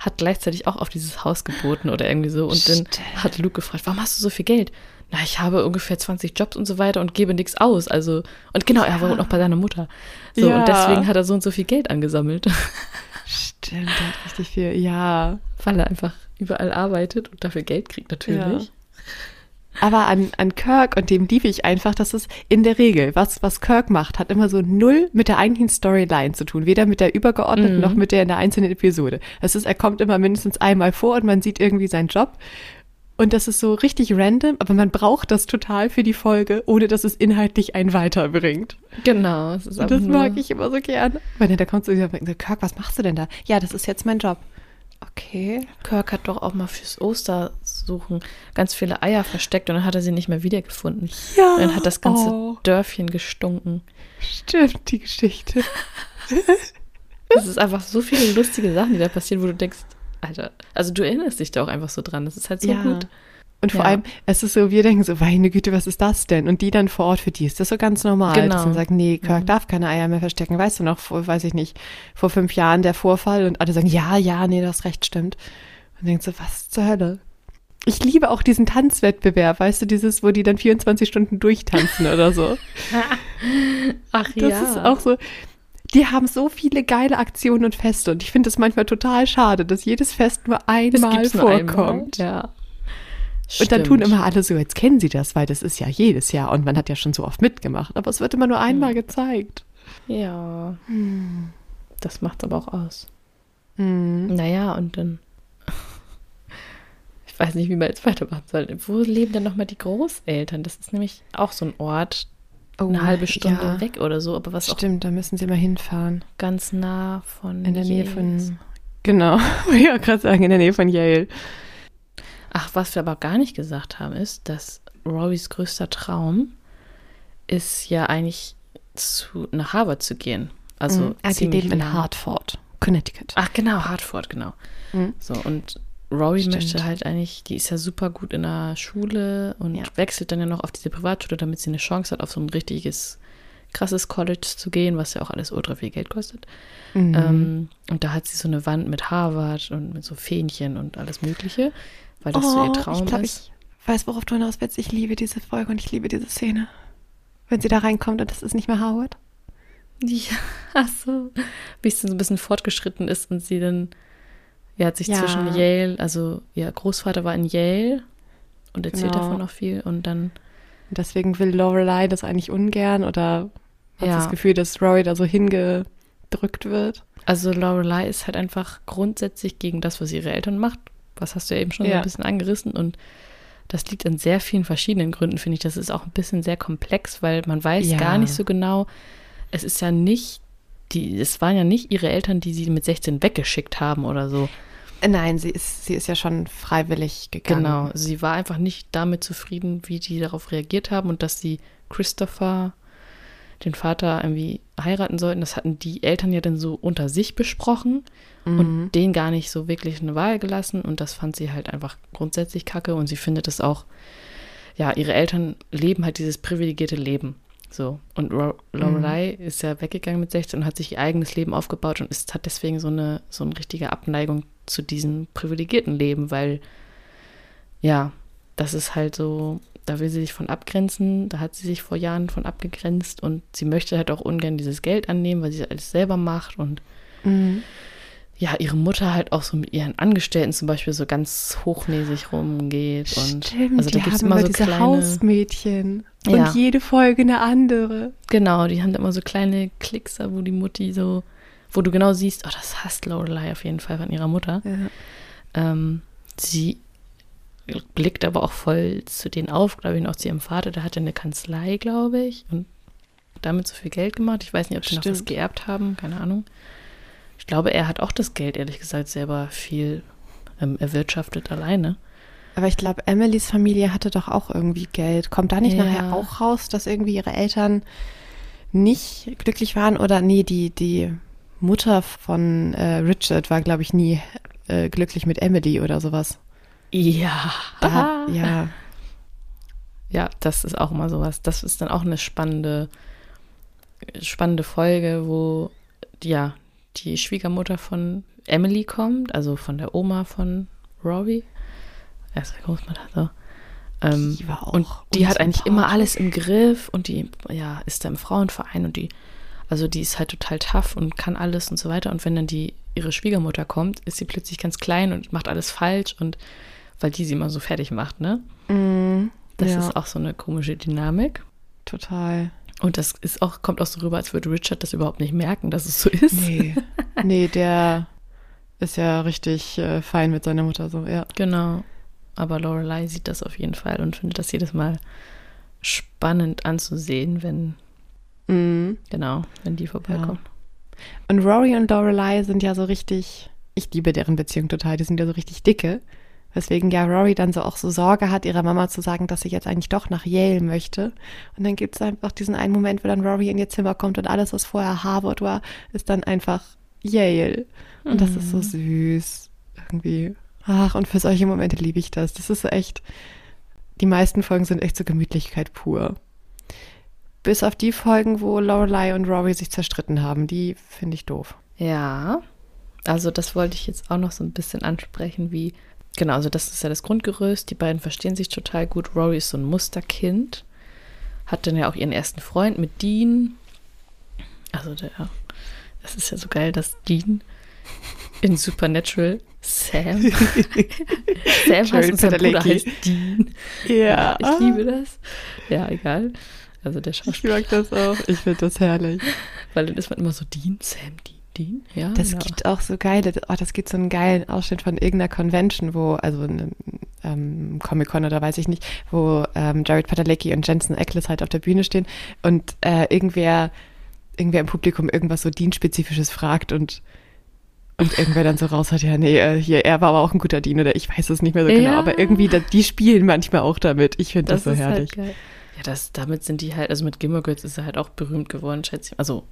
hat gleichzeitig auch auf dieses Haus geboten oder irgendwie so. Und dann Stimmt. hat Luke gefragt, warum hast du so viel Geld? Na, ich habe ungefähr 20 Jobs und so weiter und gebe nichts aus. Also, und genau, er wohnt noch bei seiner Mutter. So, Ja. und deswegen hat er so und so viel Geld angesammelt. Stimmt, der hat richtig viel, ja. Weil er einfach überall arbeitet und dafür Geld kriegt natürlich. Aber an, an Kirk und dem liebe ich einfach, dass es in der Regel, was, was Kirk macht, hat immer so null mit der eigentlichen Storyline zu tun. Weder mit der übergeordneten Mhm. noch mit der in der einzelnen Episode. Es ist, er kommt immer mindestens einmal vor und man sieht irgendwie seinen Job. Und das ist so richtig random, aber man braucht das total für die Folge, ohne dass es inhaltlich einen weiterbringt. Genau, es ist das mag ich immer so gern. Wenn er da kommt so, und sagt, Kirk, was machst du denn da? Ja, das ist jetzt mein Job. Okay. Kirk hat doch auch mal fürs Ostersuchen ganz viele Eier versteckt und dann hat er sie nicht mehr wiedergefunden. Ja. Und dann hat das ganze Oh, Dörfchen gestunken. stimmt, die Geschichte. Es ist einfach so viele lustige Sachen, die da passieren, wo du denkst, Alter, also du erinnerst dich da auch einfach so dran. Das ist halt so gut. Und vor Ja. allem, es ist so, wir denken so, meine Güte, was ist das denn? Und die dann vor Ort, für die ist das so ganz normal. Genau. Dass man sagt, nee, Kirk Mhm. darf keine Eier mehr verstecken. Weißt du noch, vor, weiß ich nicht, vor fünf Jahren der Vorfall und alle sagen, ja, ja, nee, das recht stimmt. Und denkt so, was zur Hölle? Ich liebe auch diesen Tanzwettbewerb, weißt du, dieses, wo die dann 24 Stunden durchtanzen oder so. Ach Das ist auch so. Die haben so viele geile Aktionen und Feste und ich finde es manchmal total schade, dass jedes Fest nur Das einmal nur einmal. vorkommt. Ja. Und dann tun Stimmt. immer alle so, jetzt kennen sie das, weil das ist ja jedes Jahr und man hat ja schon so oft mitgemacht. Aber es wird immer nur einmal Hm. gezeigt. Ja. Das macht's aber auch aus. Hm. Naja, und dann. Ich weiß nicht, wie man jetzt weitermachen soll. Wo leben denn nochmal die Großeltern? Das ist nämlich auch so ein Ort, eine halbe Stunde Oh, ja. weg oder so, aber was auch Stimmt, da müssen sie mal hinfahren. ganz nah von. In der Nähe Yale von. Genau, wollte ich auch gerade sagen, in der Nähe von Yale. Ach, was wir aber gar nicht gesagt haben, ist, dass Rorys größter Traum ist ja eigentlich zu, nach Harvard zu gehen. Also Mhm. ah, die leben in. Hartford, Connecticut. Ach genau, Hartford, genau. Mhm. So, und Rory Stimmt. möchte halt eigentlich, die ist ja super gut in der Schule und Ja. wechselt dann ja noch auf diese Privatschule, damit sie eine Chance hat, auf so ein richtiges, krasses College zu gehen, was ja auch alles ultra viel Geld kostet. Mhm. Ähm, und da hat sie so eine Wand mit Harvard und mit so Fähnchen und alles Mögliche, weil das so ihr Traum Oh, ich glaube, ist. ich weiß, worauf du hinaus willst. Ich liebe diese Folge und ich liebe diese Szene. Wenn sie da reinkommt und das ist nicht mehr Howard. Ja, ach so. Wie es dann so ein bisschen fortgeschritten ist und sie dann, ja, hat sich Ja. zwischen Yale, also ihr Großvater war in Yale und erzählt Genau. davon noch viel und dann deswegen will Lorelei das eigentlich ungern oder hat Ja. das Gefühl, dass Rory da so hingedrückt wird. Also Lorelei ist halt einfach grundsätzlich gegen das, was ihre Eltern macht. Was hast du ja eben schon so Ja. ein bisschen angerissen und das liegt an sehr vielen verschiedenen Gründen, finde ich. Das ist auch ein bisschen sehr komplex, weil man weiß Ja. gar nicht so genau. Es ist ja nicht die, es waren ja nicht ihre Eltern, die sie mit 16 weggeschickt haben oder so. Nein, sie ist, sie ist ja schon freiwillig gegangen. Genau. Sie war einfach nicht damit zufrieden, wie die darauf reagiert haben und dass sie Christopher, den Vater, irgendwie heiraten sollten, das hatten die Eltern ja dann so unter sich besprochen Mhm. und denen gar nicht so wirklich eine Wahl gelassen. Und das fand sie halt einfach grundsätzlich kacke. Und sie findet es auch, ja, ihre Eltern leben halt dieses privilegierte Leben. So. Und Ro- Lorelei ist ja weggegangen mit 16 und hat sich ihr eigenes Leben aufgebaut und ist, hat deswegen so eine, so eine richtige Abneigung zu diesem privilegierten Leben, weil, ja, das ist halt so, da will sie sich von abgrenzen, da hat sie sich vor Jahren von abgegrenzt und sie möchte halt auch ungern dieses Geld annehmen, weil sie alles selber macht und Mhm. Ja, ihre Mutter halt auch so mit ihren Angestellten zum Beispiel so ganz hochnäsig rumgeht. Und Stimmt, also da gibt es immer so diese kleine. Hausmädchen. Und Ja. jede Folge eine andere. Genau, die haben da immer so kleine Klickser, wo die Mutti so, wo du genau siehst, oh, das hasst Lorelei auf jeden Fall von ihrer Mutter. Ja. Ähm, sie blickt aber auch voll zu denen auf, glaube ich, und auch zu ihrem Vater. Der hatte eine Kanzlei, glaube ich, und damit so viel Geld gemacht. Ich weiß nicht, ob sie noch was Stimmt. geerbt haben, keine Ahnung. Ich glaube, er hat auch das Geld, ehrlich gesagt, selber viel ähm, erwirtschaftet alleine. Aber ich glaube, Emilys Familie hatte doch auch irgendwie Geld. Kommt da nicht Ja. nachher auch raus, dass irgendwie ihre Eltern nicht glücklich waren? Oder nee, die, die Mutter von äh, Richard war, glaube ich, nie äh, glücklich mit Emily oder sowas. Ja. Da, ja. Ja, das ist auch immer sowas. Das ist dann auch eine spannende, spannende Folge, wo ja die Schwiegermutter von Emily kommt, also von der Oma von Robbie. Erst Großmutter so. Ähm, Die war auch und die hat eigentlich immer alles im Griff und die ja ist da im Frauenverein und die also die ist halt total tough und kann alles und so weiter und wenn dann die ihre Schwiegermutter kommt, ist sie plötzlich ganz klein und macht alles falsch und weil die sie immer so fertig macht, ne? Mm, Das ja, ist auch so eine komische Dynamik. total. Und das ist auch, kommt auch so rüber, als würde Richard das überhaupt nicht merken, dass es so ist. Nee. nee, der ist ja richtig äh, fein mit seiner Mutter so, ja. Genau. Aber Lorelei sieht das auf jeden Fall und findet das jedes Mal spannend anzusehen, wenn, Mm. genau, wenn die vorbeikommen. Und Rory und Lorelei sind ja so richtig, ich liebe deren Beziehung total, die sind ja so richtig dicke. Weswegen ja Rory dann so auch so Sorge hat, ihrer Mama zu sagen, dass sie jetzt eigentlich doch nach Yale möchte. Und dann gibt es einfach diesen einen Moment, wo dann Rory in ihr Zimmer kommt und alles, was vorher Harvard war, ist dann einfach Yale. Und das ist so süß. Irgendwie. Ach, und für solche Momente liebe ich das. Das ist so echt. Die meisten Folgen sind echt so Gemütlichkeit pur. Bis auf die Folgen, wo Lorelei und Rory sich zerstritten haben. Die finde ich doof. Ja, also das wollte ich jetzt auch noch so ein bisschen ansprechen, wie, genau, also das ist ja das Grundgerüst, die beiden verstehen sich total gut. Rory ist so ein Musterkind, hat dann ja auch ihren ersten Freund mit Dean. Also der, das ist ja so geil, dass Dean in Supernatural Sam, Sam heißt und sein Bruder heißt Dean. Ja, Ich liebe das. Ja, egal. Also der Ich Schauspieler, mag das auch. Ich finde das herrlich. weil dann ist man immer so Dean, Sam, Dean, Dean. Ja, Das ja. gibt auch so geile, oh, das gibt so einen geilen Ausschnitt von irgendeiner Convention, wo, also einem ähm, Comic-Con oder weiß ich nicht, wo ähm, Jared Padalecki und Jensen Ackles halt auf der Bühne stehen und äh, irgendwer, irgendwer im Publikum irgendwas so Dean-spezifisches fragt und und irgendwer dann so raus hat, ja, nee, äh, hier, er war aber auch ein guter Dean oder ich weiß es nicht mehr so genau, Ja. aber irgendwie, da, die spielen manchmal auch damit. Ich finde das, so ist herrlich. Halt geil. Ja, das, damit sind die halt, also mit Gilmore Girls ist er halt auch berühmt geworden, schätze ich. Also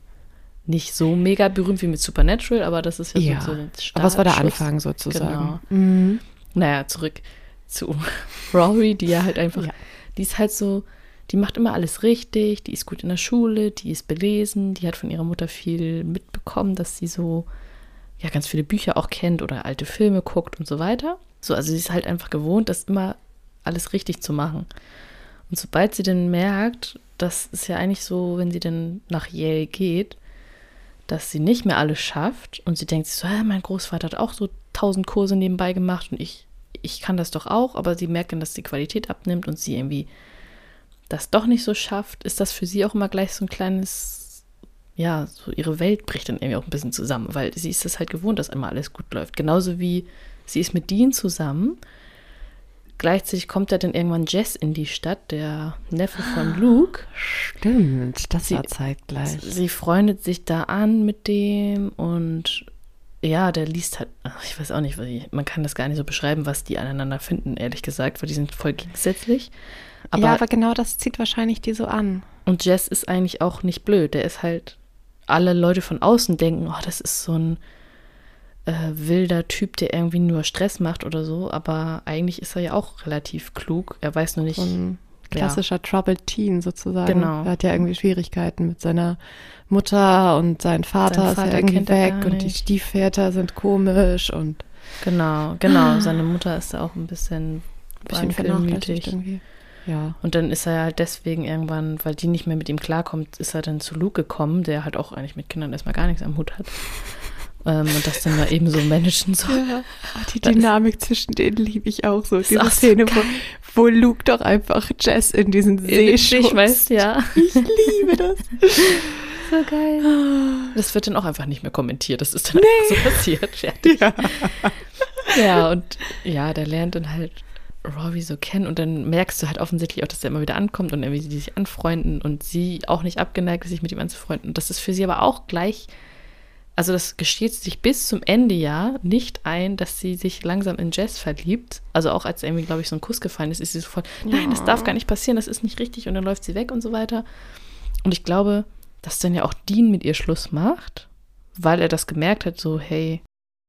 nicht so mega berühmt wie mit Supernatural, aber das ist ja, Ja, so, ein aber es war der. Anfang sozusagen. Genau. Mhm. Naja, zurück zu Rory, die ja halt einfach, Ja. die ist halt so, die macht immer alles richtig, die ist gut in der Schule, die ist belesen, die hat von ihrer Mutter viel mitbekommen, dass sie so, ja, ganz viele Bücher auch kennt oder alte Filme guckt und so weiter. So, also sie ist halt einfach gewohnt, das immer alles richtig zu machen. Und sobald sie dann merkt, das ist ja eigentlich so, wenn sie dann nach Yale geht, dass sie nicht mehr alles schafft und sie denkt sich so, "Hä, mein Großvater hat auch so tausend Kurse nebenbei gemacht und ich, ich kann das doch auch, aber sie merkt dann, dass die Qualität abnimmt und sie irgendwie das doch nicht so schafft, ist das für sie auch immer gleich so ein kleines, ja, so ihre Welt bricht dann irgendwie auch ein bisschen zusammen, weil sie ist es halt gewohnt, dass immer alles gut läuft. Genauso wie sie ist mit Dean zusammen. Gleichzeitig kommt da dann irgendwann Jess in die Stadt, der Neffe von Luke. Stimmt, das Sie- war zeitgleich. Sie freundet sich da an mit dem und ja, der liest halt, ach, ich weiß auch nicht, man kann das gar nicht so beschreiben, was die aneinander finden, ehrlich gesagt, weil die sind voll gegensätzlich. Aber, ja, aber genau das zieht wahrscheinlich die so an. und Jess ist eigentlich auch nicht blöd, der ist halt, alle Leute von außen denken, oh, das ist so ein äh, wilder Typ, der irgendwie nur Stress macht oder so, aber eigentlich ist er ja auch relativ klug. Er weiß nur nicht. Ein klassischer ja. Troubled Teen sozusagen. Genau. Er hat ja irgendwie Schwierigkeiten mit seiner Mutter und sein Vater, Vater ist ja irgendwie weg und die Stiefväter sind komisch und Genau, genau. Seine Mutter ist ja auch ein bisschen, ein bisschen vernachlässigt irgendwie. Ja. Und dann ist er halt deswegen irgendwann, weil die nicht mehr mit ihm klarkommt, ist er dann zu Luke gekommen, der halt auch eigentlich mit Kindern erstmal gar nichts am Hut hat. Ähm, und das dann da eben so managen soll. Ja. Die Dynamik zwischen denen liebe ich auch so. Diese Szene, so wo, wo, Luke doch einfach Jess in diesen See schmeißt. Ja. Ich liebe das. so geil. Das wird dann auch einfach nicht mehr kommentiert. Das ist dann nee. so passiert. Fertig. Ja. ja, und ja, der lernt dann halt Rory so kennen und dann merkst du halt offensichtlich auch, dass er immer wieder ankommt und irgendwie sie sich anfreunden und sie auch nicht abgeneigt ist, sich mit ihm anzufreunden. Und das ist für sie aber auch gleich, also das gesteht sich bis zum Ende ja nicht ein, dass sie sich langsam in Jess verliebt. Also auch als irgendwie, glaube ich, so ein Kuss gefallen ist, ist sie sofort, nein, das darf gar nicht passieren, das ist nicht richtig und dann läuft sie weg und so weiter. Und ich glaube, dass dann ja auch Dean mit ihr Schluss macht, weil er das gemerkt hat, so, hey,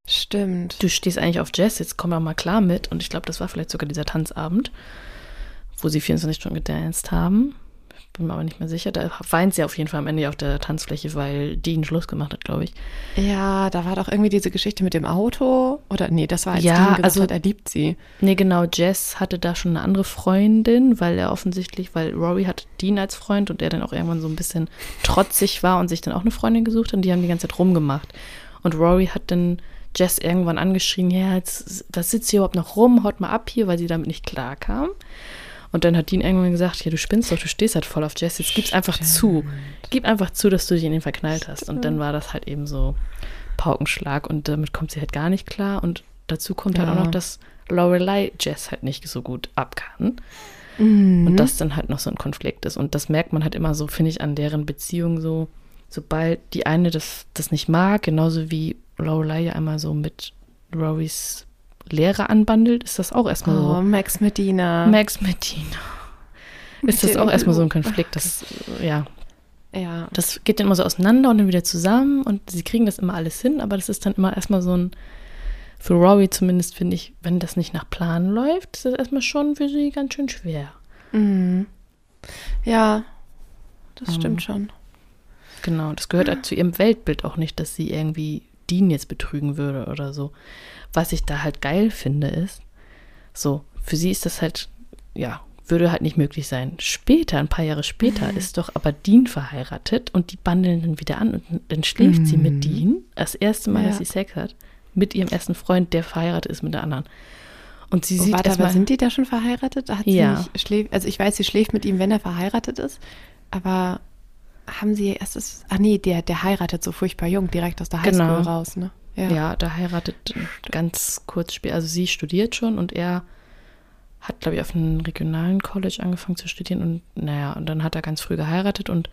stimmt. Du stehst eigentlich auf Jazz, jetzt komm doch mal klar mit. Und ich glaube, das war vielleicht sogar dieser Tanzabend, wo sie 24 Stunden gedanced haben bin mir aber nicht mehr sicher. Da weint sie auf jeden Fall am Ende auf der Tanzfläche, weil Dean Schluss gemacht hat, glaube ich. Ja, da war doch irgendwie diese Geschichte mit dem Auto. Oder nee, das war als ja, Dean gesagt also, hat, er liebt sie. Nee, genau. Jess hatte da schon eine andere Freundin, weil er offensichtlich, weil Rory hatte Dean als Freund und er dann auch irgendwann so ein bisschen trotzig war und sich dann auch eine Freundin gesucht hat und die haben die ganze Zeit rumgemacht. Und Rory hat dann Jess irgendwann angeschrien, ja, jetzt, was sitzt hier überhaupt noch rum, haut mal ab hier, weil sie damit nicht klar kam. Und dann hat Dean irgendwann gesagt, ja, du spinnst doch, du stehst halt voll auf Jess, jetzt gib's einfach Stimmt. zu. Gib einfach zu, dass du dich in ihn verknallt hast. Und dann war das halt eben so Paukenschlag und damit kommt sie halt gar nicht klar. Und dazu kommt ja. halt auch noch, dass Lorelei Jess halt nicht so gut ab kann. Mhm. Und das dann halt noch so ein Konflikt ist. Und das merkt man halt immer so, finde ich, an deren Beziehung so, sobald die eine das, das nicht mag, genauso wie Lorelei ja einmal so mit Rorys Lehrer anbandelt, ist das auch erstmal oh, so. Max Medina. Max Medina. Ist das auch erstmal so ein Konflikt, das, ja. Ja. Das geht dann immer so auseinander und dann wieder zusammen und sie kriegen das immer alles hin, aber das ist dann immer erstmal so ein, für Rory zumindest finde ich, wenn das nicht nach Plan läuft, ist das erstmal schon für sie ganz schön schwer. Mhm. Ja, das um, stimmt schon. Genau, das gehört halt zu ihrem Weltbild auch nicht, dass sie irgendwie Dean jetzt betrügen würde oder so was ich da halt geil finde, ist, so, für sie ist das halt, ja, würde halt nicht möglich sein. Später, ein paar Jahre später, mhm. ist doch aber Dean verheiratet und die bandeln dann wieder an und dann schläft mhm. sie mit mhm. Dean, das erste Mal, ja. dass sie Sex hat, mit ihrem ersten Freund, der verheiratet ist mit der anderen. Und sie oh, sieht warte, erstmal, aber sind die da schon verheiratet? Hat ja. Sie schläft, also ich weiß, sie schläft mit ihm, wenn er verheiratet ist, aber haben sie erstes, ach nee, der, der heiratet so furchtbar jung, direkt aus der Highschool genau. raus, ne? Ja, ja da heiratet ganz kurz später. Also sie studiert schon und er hat, glaube ich, auf einem regionalen College angefangen zu studieren und naja, und dann hat er ganz früh geheiratet und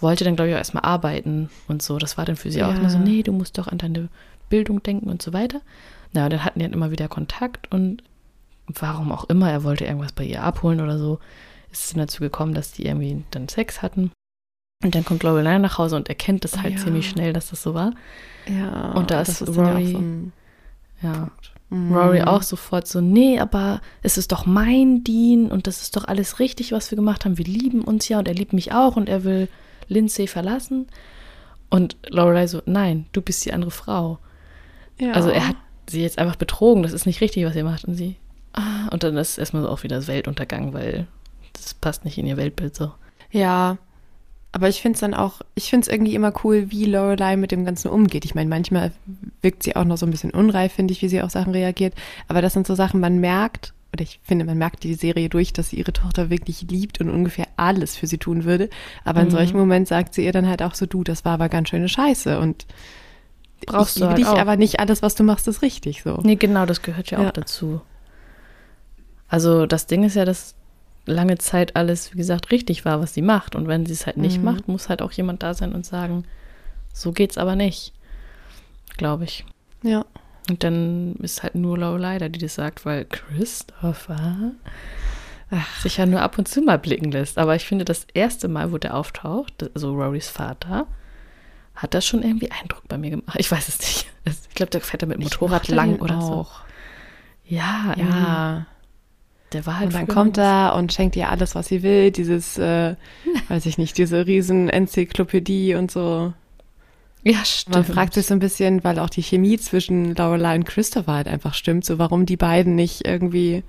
wollte dann, glaube ich, auch erstmal arbeiten und so. Das war dann für sie ja. auch immer so, nee, du musst doch an deine Bildung denken und so weiter. Na, und dann hatten die dann immer wieder Kontakt und warum auch immer, er wollte irgendwas bei ihr abholen oder so, ist es dann dazu gekommen, dass die irgendwie dann Sex hatten. Und dann kommt Lorelei nach Hause und erkennt das halt ja. ziemlich schnell, dass das so war. Ja. Und da ist, ist Rory, so ja, mhm. Rory auch sofort so, nee, aber es ist doch mein Dean und das ist doch alles richtig, was wir gemacht haben. Wir lieben uns ja und er liebt mich auch und er will Lindsay verlassen. Und Lorelei so, nein, du bist die andere Frau. Ja. Also er hat sie jetzt einfach betrogen, das ist nicht richtig, was ihr macht. Und sie, ah, und dann ist erstmal so auch wieder das Weltuntergang, weil das passt nicht in ihr Weltbild so. Ja, aber ich finde es dann auch, ich finde es irgendwie immer cool, wie Lorelei mit dem Ganzen umgeht. Ich meine, manchmal wirkt sie auch noch so ein bisschen unreif, finde ich, wie sie auf Sachen reagiert. Aber das sind so Sachen, man merkt, oder ich finde, man merkt die Serie durch, dass sie ihre Tochter wirklich liebt und ungefähr alles für sie tun würde. Aber in mhm. solchen Momenten sagt sie ihr dann halt auch so, du, das war aber ganz schöne Scheiße und brauchst ich du halt dich, auch. aber nicht alles, was du machst, ist richtig so. Nee, genau, das gehört ja, ja. auch dazu. Also das Ding ist ja, dass lange Zeit alles, wie gesagt, richtig war, was sie macht. Und wenn sie es halt nicht mhm. macht, muss halt auch jemand da sein und sagen, so geht's aber nicht. Glaube ich. Ja. Und dann ist halt nur Lorelei, die das sagt, weil Christopher Ach. sich ja nur ab und zu mal blicken lässt. Aber ich finde, das erste Mal, wo der auftaucht, also Rorys Vater, hat das schon irgendwie Eindruck bei mir gemacht. Ich weiß es nicht. Ich glaube, der fährt da mit dem Motorrad lang oder so. auch. Ja, irgendwie. Ja. Der war halt Und dann kommt er und schenkt ihr alles, was sie will. Dieses, äh, weiß ich nicht, diese riesen Enzyklopädie und so. Ja, stimmt. Man fragt sich so ein bisschen, weil auch die Chemie zwischen Lorelei und Christopher halt einfach stimmt, so warum die beiden nicht irgendwie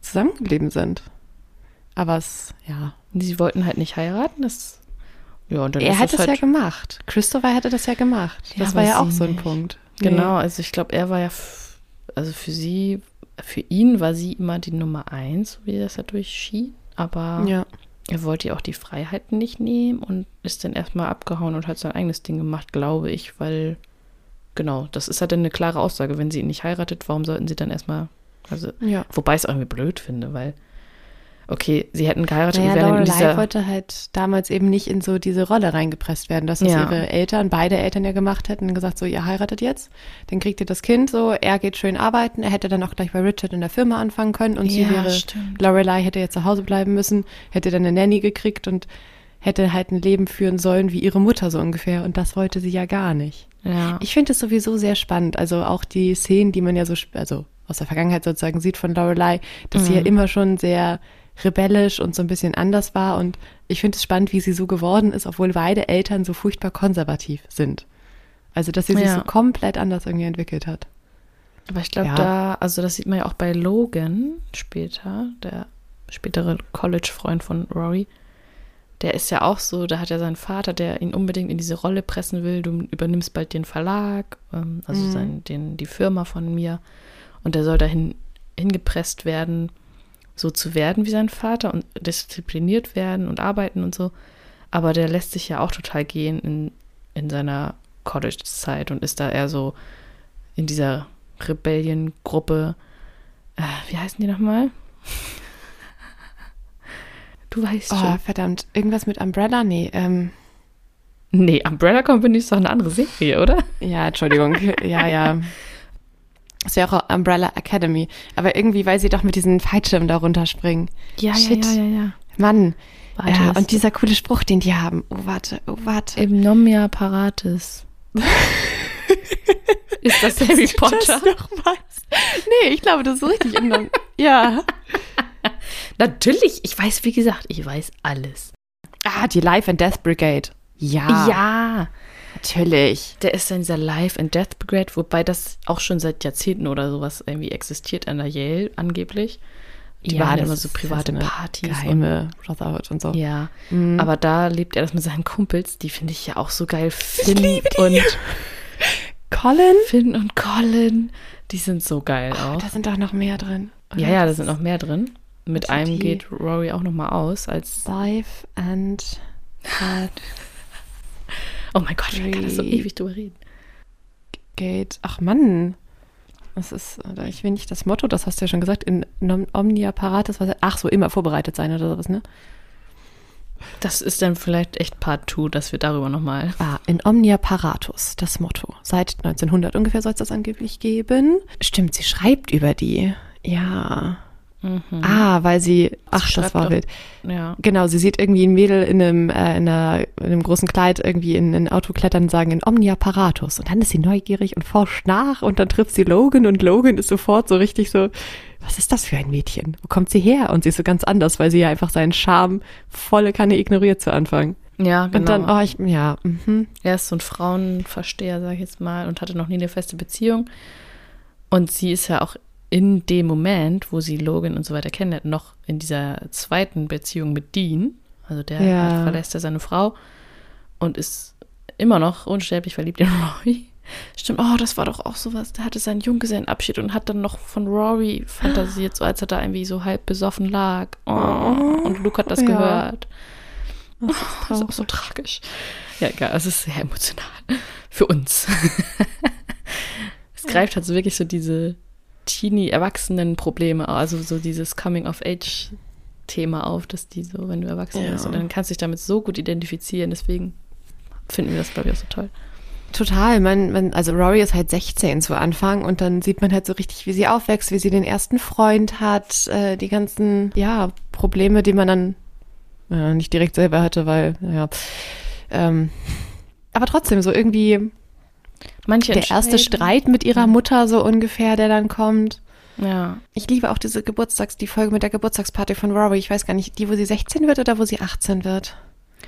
zusammengeblieben sind. Aber es, ja. Sie wollten halt nicht heiraten. Das, ja, und dann er hat das es halt, ja gemacht. Christopher hätte das ja gemacht. Ja, das war ja auch so ein nicht. Punkt. Genau, also ich glaube, er war ja, also für sie, für ihn war sie immer die Nummer eins, so wie das ja durchschien. Aber. Ja. er wollte ihr auch die Freiheiten nicht nehmen und ist dann erstmal abgehauen und hat sein eigenes Ding gemacht, glaube ich, weil, genau, das ist halt dann eine klare Aussage. Wenn sie ihn nicht heiratet, warum sollten sie dann erstmal, also, Ja. wobei ich es auch irgendwie blöd finde, weil, okay, sie hätten geheiratet Naja, und wären Lorelei dieser, wollte halt damals eben nicht in so diese Rolle reingepresst werden, dass das Ja. ihre Eltern, beide Eltern ja gemacht hätten und gesagt, so, ihr heiratet jetzt, dann kriegt ihr das Kind so, er geht schön arbeiten, er hätte dann auch gleich bei Richard in der Firma anfangen können und sie Ja, wäre, stimmt. Lorelei hätte jetzt zu Hause bleiben müssen, hätte dann eine Nanny gekriegt und hätte halt ein Leben führen sollen wie ihre Mutter so ungefähr und das wollte sie ja gar nicht. ja. Ich finde es sowieso sehr spannend. Also auch die Szenen, die man ja so, also aus der Vergangenheit sozusagen sieht von Lorelei, dass sie ja immer schon sehr rebellisch und so ein bisschen anders war. Und ich finde es spannend, wie sie so geworden ist, obwohl beide Eltern so furchtbar konservativ sind. Also dass sie sich Ja. so komplett anders irgendwie entwickelt hat. Aber ich glaube, Ja. da, also das sieht man ja auch bei Logan später, der spätere College-Freund von Rory. Der ist ja auch so, da hat ja sein Vater, der ihn unbedingt in diese Rolle pressen will. Du übernimmst bald den Verlag, ähm, also sein, den, die Firma von mir. Und der soll dahin hingepresst werden, so zu werden wie sein Vater und diszipliniert werden und arbeiten und so. Aber der lässt sich ja auch total gehen in, in seiner College-Zeit und ist da eher so in dieser Rebellion-Gruppe. Äh, wie heißen die nochmal? Du weißt Oh, schon. verdammt. Irgendwas mit Umbrella? Nee, ähm, Nee, Umbrella Company ist doch eine andere Serie, oder? ja, Entschuldigung. ja, ja. Das wäre auch Umbrella Academy. Aber irgendwie, weil sie doch mit diesen Fallschirmen da runterspringen. Ja, Shit. ja, ja, ja. Mann. Warte, ja, und dieser coole Spruch, den die haben. Oh, warte, oh, warte. Im Nomia Paratis. ist das Harry Potter? Das noch was? Nee, ich glaube, das ist richtig. Im ja. Natürlich, ich weiß, wie gesagt, ich weiß alles. Ah, die Life and Death Brigade. Ja. Ja, Natürlich. der ist in dieser Life and Death Brigade, wobei das auch schon seit Jahrzehnten oder sowas irgendwie existiert an der Yale angeblich. Die Ja, das immer so private so Partys. und Geheime Brotherhood und so. Ja, Mhm. aber da lebt er das mit seinen Kumpels, die finde ich ja auch so geil. Finn und Colin? Finn und Colin, die sind so geil Oh, auch. da sind doch noch mehr drin. ja, ja, da sind noch mehr drin. Mit sind einem geht Rory auch noch mal aus als Life and Oh mein Gott, ich kann da so ewig drüber reden. Gate. Ach Mann. Das ist, ich will nicht das Motto, das hast du ja schon gesagt, in Omnia Paratus, was, ach so, immer vorbereitet sein oder sowas, ne? Das ist dann vielleicht echt Part 2, dass wir darüber noch mal Ah, in Omnia Paratus, das Motto. Seit 1900 ungefähr soll es das angeblich geben. Stimmt, sie schreibt über die. Ja. Ah, weil sie, ach, das schreibt war wild. Ja. Genau, sie sieht irgendwie ein Mädel in einem, äh, in, einer, in einem großen Kleid irgendwie in ein Auto klettern und sagen in Omnia Paratus. Und dann ist sie neugierig und forscht nach und dann trifft sie Logan und Logan ist sofort so richtig so, was ist das für ein Mädchen? Wo kommt sie her? Und sie ist so ganz anders, weil sie ja einfach seinen Charme volle Kanne ignoriert zu Anfang. Ja, genau. Und dann, oh, ich, ja, mhm. Er ist so ein Frauenversteher, sag ich jetzt mal, und hatte noch nie eine feste Beziehung. Und sie ist ja auch in dem Moment, wo sie Logan und so weiter kennenlernt, noch in dieser zweiten Beziehung mit Dean. Also der Ja. hat- verlässt ja seine Frau und ist immer noch unsterblich verliebt in Rory. Stimmt, oh, das war doch auch sowas. Der hatte seinen Junggesellenabschied und hat dann noch von Rory fantasiert, so als er da irgendwie so halb besoffen lag. Oh, und Luke hat das Ja. gehört. Das ist Das ist auch so tragisch. Ja, egal, es ist sehr emotional. Für uns. es greift halt so wirklich so diese Teenie-Erwachsenen-Probleme, also so dieses Coming-of-Age-Thema auf, dass die so, wenn du erwachsen Ja. bist, und dann kannst du dich damit so gut identifizieren. Deswegen finden wir das, glaube ich, auch so toll. Total, man, man, also Rory ist halt 16 zu Anfang und dann sieht man halt so richtig, wie sie aufwächst, wie sie den ersten Freund hat, äh, die ganzen, ja, Probleme, die man dann äh, nicht direkt selber hatte, weil, naja, ähm, aber trotzdem so irgendwie Manche der erste Streit mit ihrer Mutter so ungefähr, der dann kommt. Ja. Ich liebe auch diese Geburtstags, die Folge mit der Geburtstagsparty von Rory. Ich weiß gar nicht, die, wo sie 16 wird oder wo sie 18 wird?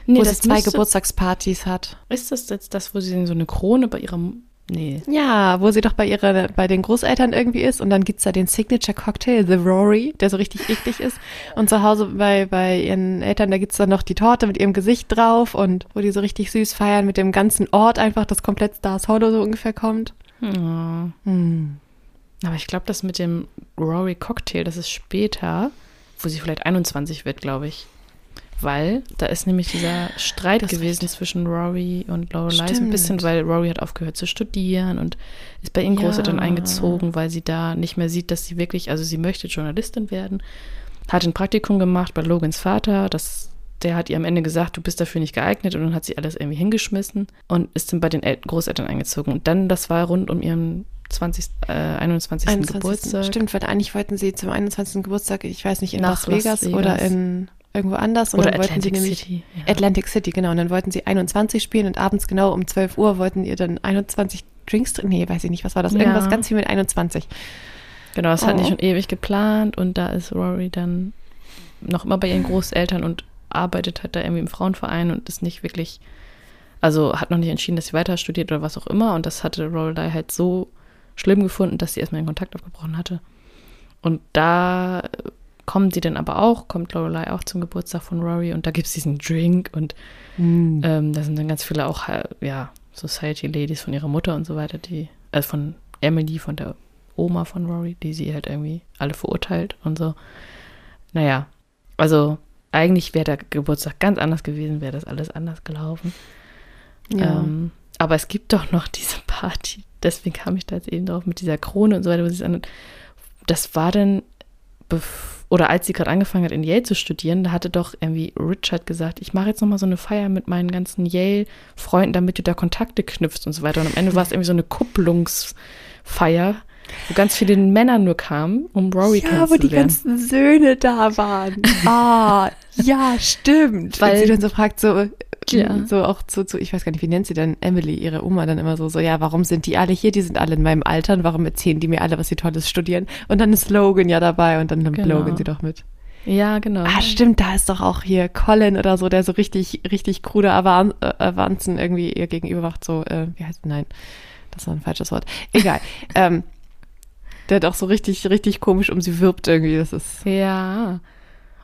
Nee, wo sie zwei Geburtstagspartys hat. Ist das jetzt das, wo sie so eine Krone bei ihrem. Nee. Ja, wo sie doch bei ihrer, bei den Großeltern irgendwie ist und dann gibt's da den Signature Cocktail, The Rory, der so richtig eklig ist. Und zu Hause bei, bei ihren Eltern, da gibt's dann noch die Torte mit ihrem Gesicht drauf und wo die so richtig süß feiern mit dem ganzen Ort einfach, das komplett Stars Hollow so ungefähr kommt. Ja. Hm. Aber ich glaube, das mit dem Rory Cocktail, das ist später, wo sie vielleicht 21 wird, glaube ich. Weil da ist nämlich dieser Streit Das gewesen zwischen Rory und Lorelei. So ein bisschen, weil Rory hat aufgehört zu studieren und ist bei ihren Ja. Großeltern eingezogen, weil sie da nicht mehr sieht, dass sie wirklich, also sie möchte Journalistin werden. Hat ein Praktikum gemacht bei Logans Vater. Das, der hat ihr am Ende gesagt, du bist dafür nicht geeignet. Und dann hat sie alles irgendwie hingeschmissen und ist dann bei den El Großeltern eingezogen. Und dann, das war rund um ihren 20, äh, 21. 21. Geburtstag. Stimmt, weil eigentlich wollten sie zum 21. Geburtstag, ich weiß nicht, in Nach Las Vegas, Las Vegas. oder in irgendwo anders. Und Oder dann wollten Atlantic sie nämlich City. Ja. Atlantic City, genau. Und dann wollten sie 21 spielen und abends genau um 12 Uhr wollten ihr dann 21 Drinks trinken. Nee, weiß ich nicht, was war das? Ja. Irgendwas ganz viel mit 21. Genau, das hatten die Oh. schon ewig geplant und da ist Rory dann noch immer bei ihren Großeltern und arbeitet halt da irgendwie im Frauenverein und ist nicht wirklich, also hat noch nicht entschieden, dass sie weiter studiert oder was auch immer und das hatte Lorelei halt so schlimm gefunden, dass sie erstmal den Kontakt abgebrochen hatte. Und da kommen sie dann aber auch, kommt Lorelei auch zum Geburtstag von Rory und da gibt es diesen Drink und ähm, da sind dann ganz viele auch, äh, ja, Society Ladies von ihrer Mutter und so weiter, die, also von Emily, von der Oma von Rory, die sie halt irgendwie alle verurteilt und so. Naja, also eigentlich wäre der Geburtstag ganz anders gewesen, wäre das alles anders gelaufen. Ja. Ähm, aber es gibt doch noch diese Party, deswegen kam ich da jetzt eben drauf mit dieser Krone und so weiter. Das war dann, oder als sie gerade angefangen hat, in Yale zu studieren, da hatte doch irgendwie Richard gesagt, ich mache jetzt nochmal so eine Feier mit meinen ganzen Yale-Freunden, damit du da Kontakte knüpfst und so weiter. Und am Ende war es irgendwie so eine Kupplungsfeier, wo ganz viele Männer nur kamen, um Rory ja, wo die kennenzulernen. ganzen Söhne da waren. Ah, ja, stimmt. Weil sie dann so fragt, so, äh, Ja. so auch zu, zu, ich weiß gar nicht, wie nennt sie denn Emily, ihre Oma, dann immer so, so, ja, warum sind die alle hier? Die sind alle in meinem Alter und warum erzählen die mir alle, was sie Tolles studieren? Und dann ist Logan ja dabei und dann nimmt Genau. Logan sie doch mit. Ja, genau. Ah, stimmt, da ist doch auch hier Colin oder so, der so richtig, richtig krude Avan äh, Avanzen irgendwie ihr gegenüber macht, so, äh, wie heißt, nein, das war ein falsches Wort. Egal. ähm, der hat auch so richtig, richtig komisch um sie wirbt irgendwie, das ist, Ja.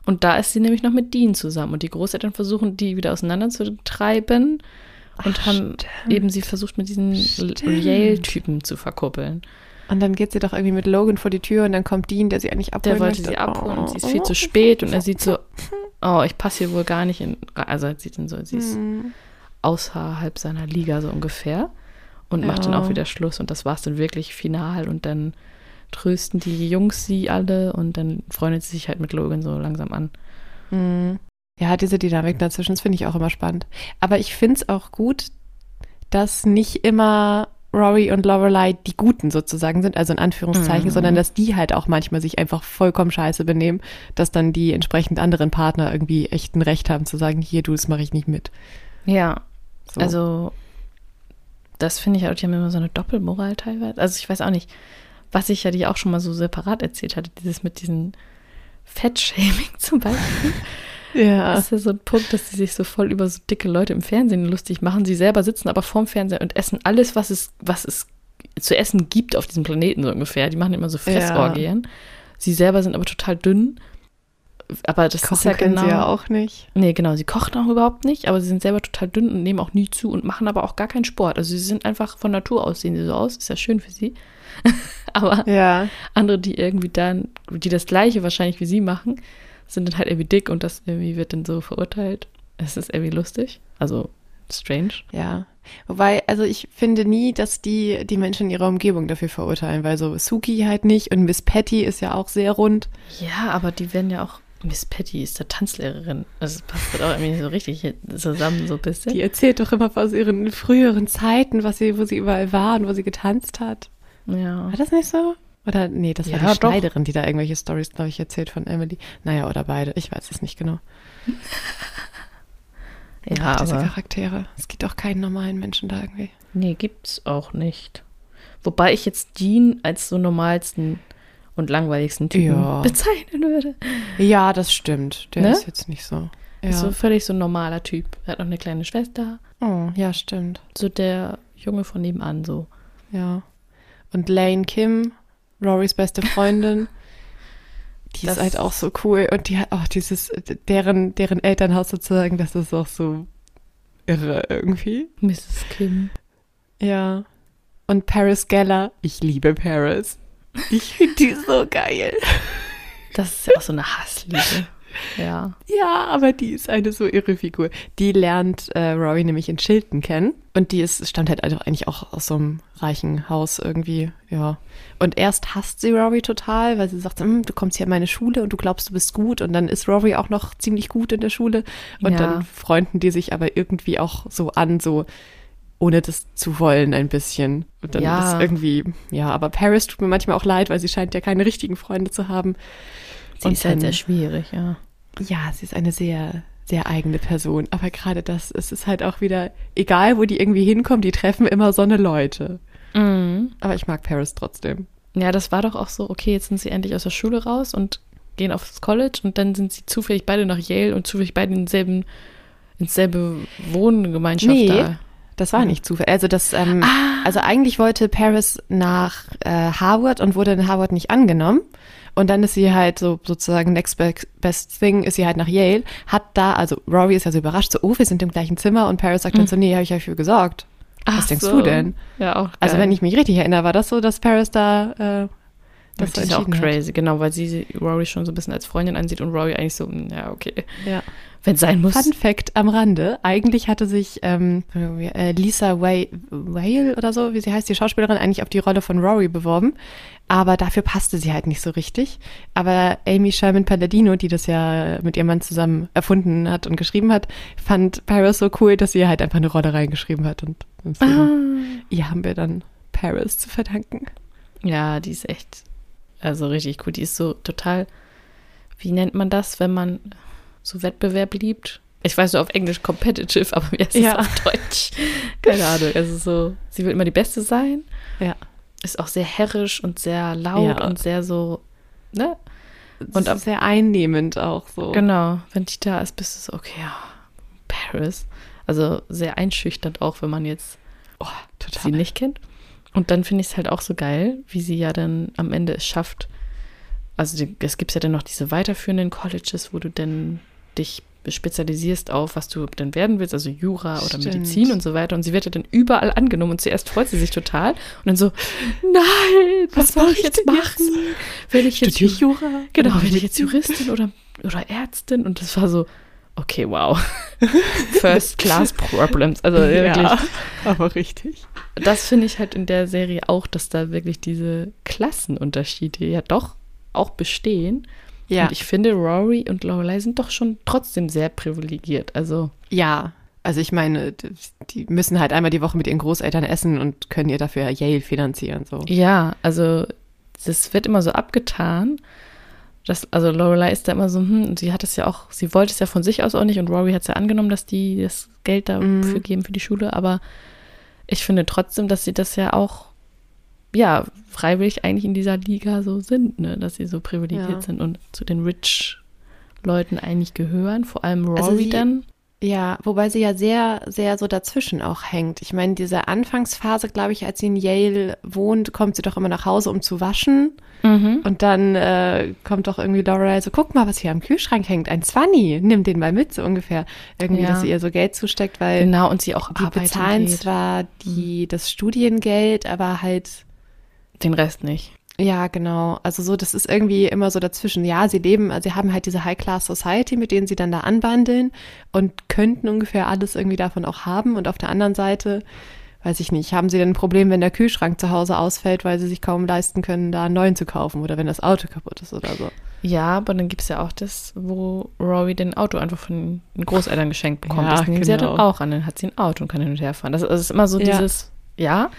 Und da ist sie nämlich noch mit Dean zusammen. Und die Großeltern versuchen, die wieder auseinanderzutreiben. Und Ach, haben stimmt. eben sie versucht, mit diesen. Yale-Typen zu verkuppeln. und dann geht sie doch irgendwie mit Logan vor die Tür und dann kommt Dean, der sie eigentlich abholen Der wollte möchte. sie abholen und sie ist Oh. viel zu spät. Und er sieht so, oh, ich passe hier wohl gar nicht in. Also er sieht dann so, sie ist Hm. außerhalb seiner Liga so ungefähr. Und macht dann Ja. auch wieder Schluss. Und das war es dann wirklich final. Und dann trösten die Jungs sie alle. Und dann freundet sie sich halt mit Logan so langsam an. Hm. Ja, diese Dynamik dazwischen, das finde ich auch immer spannend. Aber ich finde es auch gut, dass nicht immer Rory und Lorelei die Guten sozusagen sind, also in Anführungszeichen, Mhm. sondern dass die halt auch manchmal sich einfach vollkommen scheiße benehmen, dass dann die entsprechend anderen Partner irgendwie echt ein Recht haben zu sagen, hier, du, das mache ich nicht mit. Ja, So. Also, das finde ich auch, die haben immer so eine Doppelmoral teilweise. Also, ich weiß auch nicht, was ich ja dir auch schon mal so separat erzählt hatte, dieses mit diesen Fettshaming zum Beispiel. ja. Das ist ja so ein Punkt, dass sie sich so voll über so dicke Leute im Fernsehen lustig machen. Sie selber sitzen aber vorm Fernseher und essen alles, was es, was es zu essen gibt auf diesem Planeten so ungefähr. Die machen immer so Fressorgien. Sie selber sind aber total dünn. Aber das ist Kochen ja können genau. sie ja auch nicht. Nee, genau, sie kochen auch überhaupt nicht, aber sie sind selber total dünn und nehmen auch nie zu und machen aber auch gar keinen Sport. Also sie sind einfach von Natur aus, sehen sie so aus, ist ja schön für sie. aber Ja. andere, die irgendwie dann, die das gleiche wahrscheinlich wie sie machen, sind dann halt irgendwie dick und das irgendwie wird dann so verurteilt. Es ist irgendwie lustig, also strange. Ja. Wobei, also ich finde nie, dass die die Menschen in ihrer Umgebung dafür verurteilen, weil so Suki halt nicht und Miss Patty ist ja auch sehr rund. Ja, aber die werden ja auch, Miss Patty ist der Tanzlehrerin. Das passt halt auch irgendwie so richtig zusammen, so ein bisschen. Die erzählt doch immer aus ihren früheren Zeiten, was sie, wo sie überall war und wo sie getanzt hat. ja. War das nicht so? Oder nee, das war Ja, die doch. Schneiderin, die da irgendwelche Stories, glaube ich, erzählt von Emily. Naja, oder beide. Ich weiß es nicht genau. Ja, diese aber Charaktere. Es gibt auch keinen normalen Menschen da irgendwie. nee, gibt's auch nicht. Wobei ich jetzt Dean als so normalsten und langweiligsten Typen Ja. bezeichnen würde. Ja, das stimmt. Der Ne? ist jetzt nicht so. Ja. Ist so völlig so ein normaler Typ. Er hat noch eine kleine Schwester. oh, ja, stimmt. So der Junge von nebenan so. Ja. Und Lane Kim, Rorys beste Freundin, die Das- ist halt auch so cool. Und die hat auch dieses, deren, deren Elternhaus sozusagen, das ist auch so irre irgendwie. Mrs. Kim. Ja. Und Paris Geller, ich liebe Paris. Ich finde die so geil. Das ist ja auch so eine Hassliebe. Ja. Ja, aber die ist eine so irre Figur. Die lernt äh, Rory nämlich in Chilton kennen. Und die ist, stammt halt also eigentlich auch aus so einem reichen Haus irgendwie, ja. Und erst hasst sie Rory total, weil sie sagt, "Hm, du kommst hier in meine Schule und du glaubst, du bist gut. Und dann ist Rory auch noch ziemlich gut in der Schule. Und Ja. dann freunden die sich aber irgendwie auch so an, so ohne das zu wollen ein bisschen. Und dann Ja. ist irgendwie, ja, aber Paris tut mir manchmal auch leid, weil sie scheint ja keine richtigen Freunde zu haben. Sie Und ist halt dann- sehr schwierig, ja. Ja, sie ist eine sehr, sehr eigene Person. Aber gerade das, es ist halt auch wieder, egal wo die irgendwie hinkommen, die treffen immer so eine Leute. Mhm. Aber ich mag Paris trotzdem. Ja, das war doch auch so, okay, jetzt sind sie endlich aus der Schule raus und gehen aufs College und dann sind sie zufällig beide nach Yale und zufällig beide in denselben, ins selbe Wohngemeinschaft Nee. da. Das war nicht Zufall. Also das, ähm, Ah. also eigentlich wollte Paris nach äh, Harvard und wurde in Harvard nicht angenommen. Und dann ist sie halt so sozusagen next be- best thing, ist sie halt nach Yale, hat da, also Rory ist ja so überrascht, so, oh, wir sind im gleichen Zimmer und Paris sagt dann so, nee, habe ich euch für gesorgt. Was Mhm. Ach denkst so. du denn? Ja, auch Also geil. wenn ich mich richtig erinnere, war das so, dass Paris da äh, das das ist auch entschieden hat. crazy, genau, weil sie Rory schon so ein bisschen als Freundin ansieht und Rory eigentlich so, mm, ja, okay. Ja. Wenn es sein muss. Fun Fact am Rande. Eigentlich hatte sich ähm, äh, Lisa Whale, Whale oder so, wie sie heißt, die Schauspielerin, eigentlich auf die Rolle von Rory beworben. Aber dafür passte sie halt nicht so richtig. Aber Amy Sherman Palladino, die das ja mit ihrem Mann zusammen erfunden hat und geschrieben hat, fand Paris so cool, dass sie ihr halt einfach eine Rolle reingeschrieben hat. Und deswegen, Ah. ihr haben wir dann Paris zu verdanken. Ja, die ist echt, also richtig cool. Die ist so total, wie nennt man das, wenn man so Wettbewerb liebt? Ich weiß nur auf Englisch competitive, aber wie heißt es Ja. auf Deutsch? Keine Ahnung. Also so, sie will immer die Beste sein. Ja. Ist auch sehr herrisch und sehr laut Ja. und sehr so, ne? Und ab- sehr einnehmend auch so. Genau. Wenn die da ist, bist du so, okay, ja, Paris. Also sehr einschüchternd auch, wenn man jetzt Oh, sie nicht kennt. Und dann finde ich es halt auch so geil, wie sie ja dann am Ende es schafft. Also es gibt ja dann noch diese weiterführenden Colleges, wo du dann dich spezialisierst auf, was du dann werden willst, also Jura oder Stimmt. Medizin und so weiter. Und sie wird ja dann überall angenommen und zuerst freut sie sich total und dann so, nein, was, Was soll ich jetzt denn machen? Will ich jetzt Studiere ich Jura? Genau, bin ich jetzt? Juristin oder, oder Ärztin? Und das war so, okay, wow. First Class Problems. Also wirklich, Ja, aber richtig. das finde ich halt in der Serie auch, dass da wirklich diese Klassenunterschiede ja doch auch bestehen. Ja, Und ich finde, Rory und Lorelei sind doch schon trotzdem sehr privilegiert. Also, ja. Also ich meine, die müssen halt einmal die Woche mit ihren Großeltern essen und können ihr dafür Yale finanzieren. So. ja, also das wird immer so abgetan. Das, also Lorelei ist da immer so, hm, sie hat es ja auch, sie wollte es ja von sich aus auch nicht und Rory hat es ja angenommen, dass die das Geld dafür Mhm. geben für die Schule, aber ich finde trotzdem, dass sie das ja auch, ja, freiwillig eigentlich in dieser Liga so sind, ne, dass sie so privilegiert Ja. sind und zu den Rich Leuten eigentlich gehören, vor allem Rory Also sie- dann. Ja, wobei sie ja sehr, sehr so dazwischen auch hängt. Ich meine, diese Anfangsphase, glaube ich, als sie in Yale wohnt, kommt sie doch immer nach Hause, um zu waschen. Mhm. Und dann äh, kommt doch irgendwie Lorelei so, guck mal, was hier am Kühlschrank hängt. Ein Zwanni, nimm den mal mit, so ungefähr. Irgendwie, Ja. dass sie ihr so Geld zusteckt, weil Genau, und sie auch die bezahlen geht. zwar die, das Studiengeld, aber halt Den Rest nicht. Ja, genau. Also so, das ist irgendwie immer so dazwischen. Ja, sie leben, also sie haben halt diese High-Class Society, mit denen sie dann da anbandeln und könnten ungefähr alles irgendwie davon auch haben. Und auf der anderen Seite, weiß ich nicht, haben sie dann ein Problem, wenn der Kühlschrank zu Hause ausfällt, weil sie sich kaum leisten können, da einen neuen zu kaufen oder wenn das Auto kaputt ist oder so. Ja, aber dann gibt es ja auch das, wo Rory den Auto einfach von den Großeltern geschenkt bekommt. Ja, das nehmen sie ja dann genau. auch an. Dann hat sie ein Auto und kann hin und her fahren. Das, also ist immer so Ja. dieses, ja,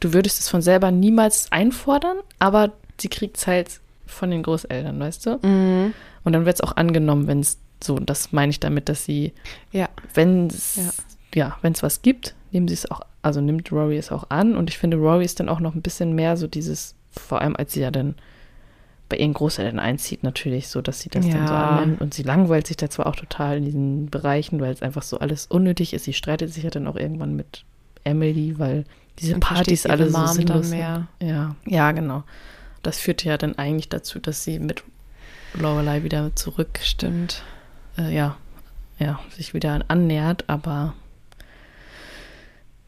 du würdest es von selber niemals einfordern, aber sie kriegt es halt von den Großeltern, weißt du? Mhm. Und dann wird es auch angenommen, wenn es So, und das meine ich damit, dass sie, Ja. wenn es, Ja. ja, wenn es was gibt, nehmen sie es auch, also nimmt Rory es auch an. Und ich finde, Rory ist dann auch noch ein bisschen mehr so dieses, vor allem als sie ja dann bei ihren Großeltern einzieht, natürlich so, dass sie das dann so Ja. annimmt. Und sie langweilt sich da zwar auch total in diesen Bereichen, weil es einfach so alles unnötig ist. Sie streitet sich ja dann auch irgendwann mit Emily, weil diese Partys alle so sinnlos mehr. sind. Ja, ja, genau. Das führte ja dann eigentlich dazu, dass sie mit Lorelei wieder zurück, Stimmt. äh, ja, ja, sich wieder annähert, aber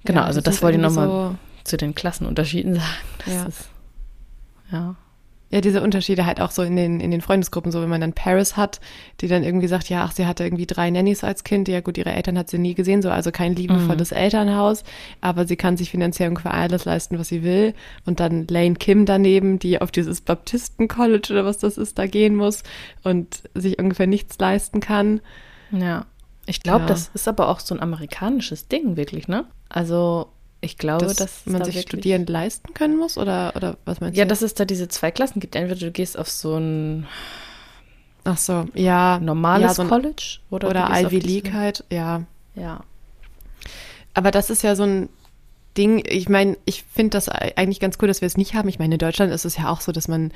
genau, Ja, also das wollte ich nochmal zu den Klassenunterschieden sagen. Das Ja. ist, ja. Ja, diese Unterschiede halt auch so in den, in den Freundesgruppen, so wenn man dann Paris hat, die dann irgendwie sagt, ja, ach, sie hatte irgendwie drei Nannies als Kind, ja gut, ihre Eltern hat sie nie gesehen, so also kein liebevolles Elternhaus, aber sie kann sich finanziell ungefähr alles leisten, was sie will. Und dann Lane Kim daneben, die auf dieses Baptisten-College oder was das ist, da gehen muss und sich ungefähr nichts leisten kann. Ja. Ich glaube, Ja. das ist aber auch so ein amerikanisches Ding, wirklich, ne? Also, ich glaube, dass, dass man da sich wirklich, studieren leisten können muss oder, oder was meinst Ja, du? dass es da diese zwei Klassen gibt. Entweder du gehst auf so ein Ach so, ja. normales ja, so ein, College oder, oder Ivy League halt, ja. Ja. Aber das ist ja so ein Ding, ich meine, ich finde das eigentlich ganz cool, dass wir es nicht haben. Ich meine, in Deutschland ist es ja auch so, dass man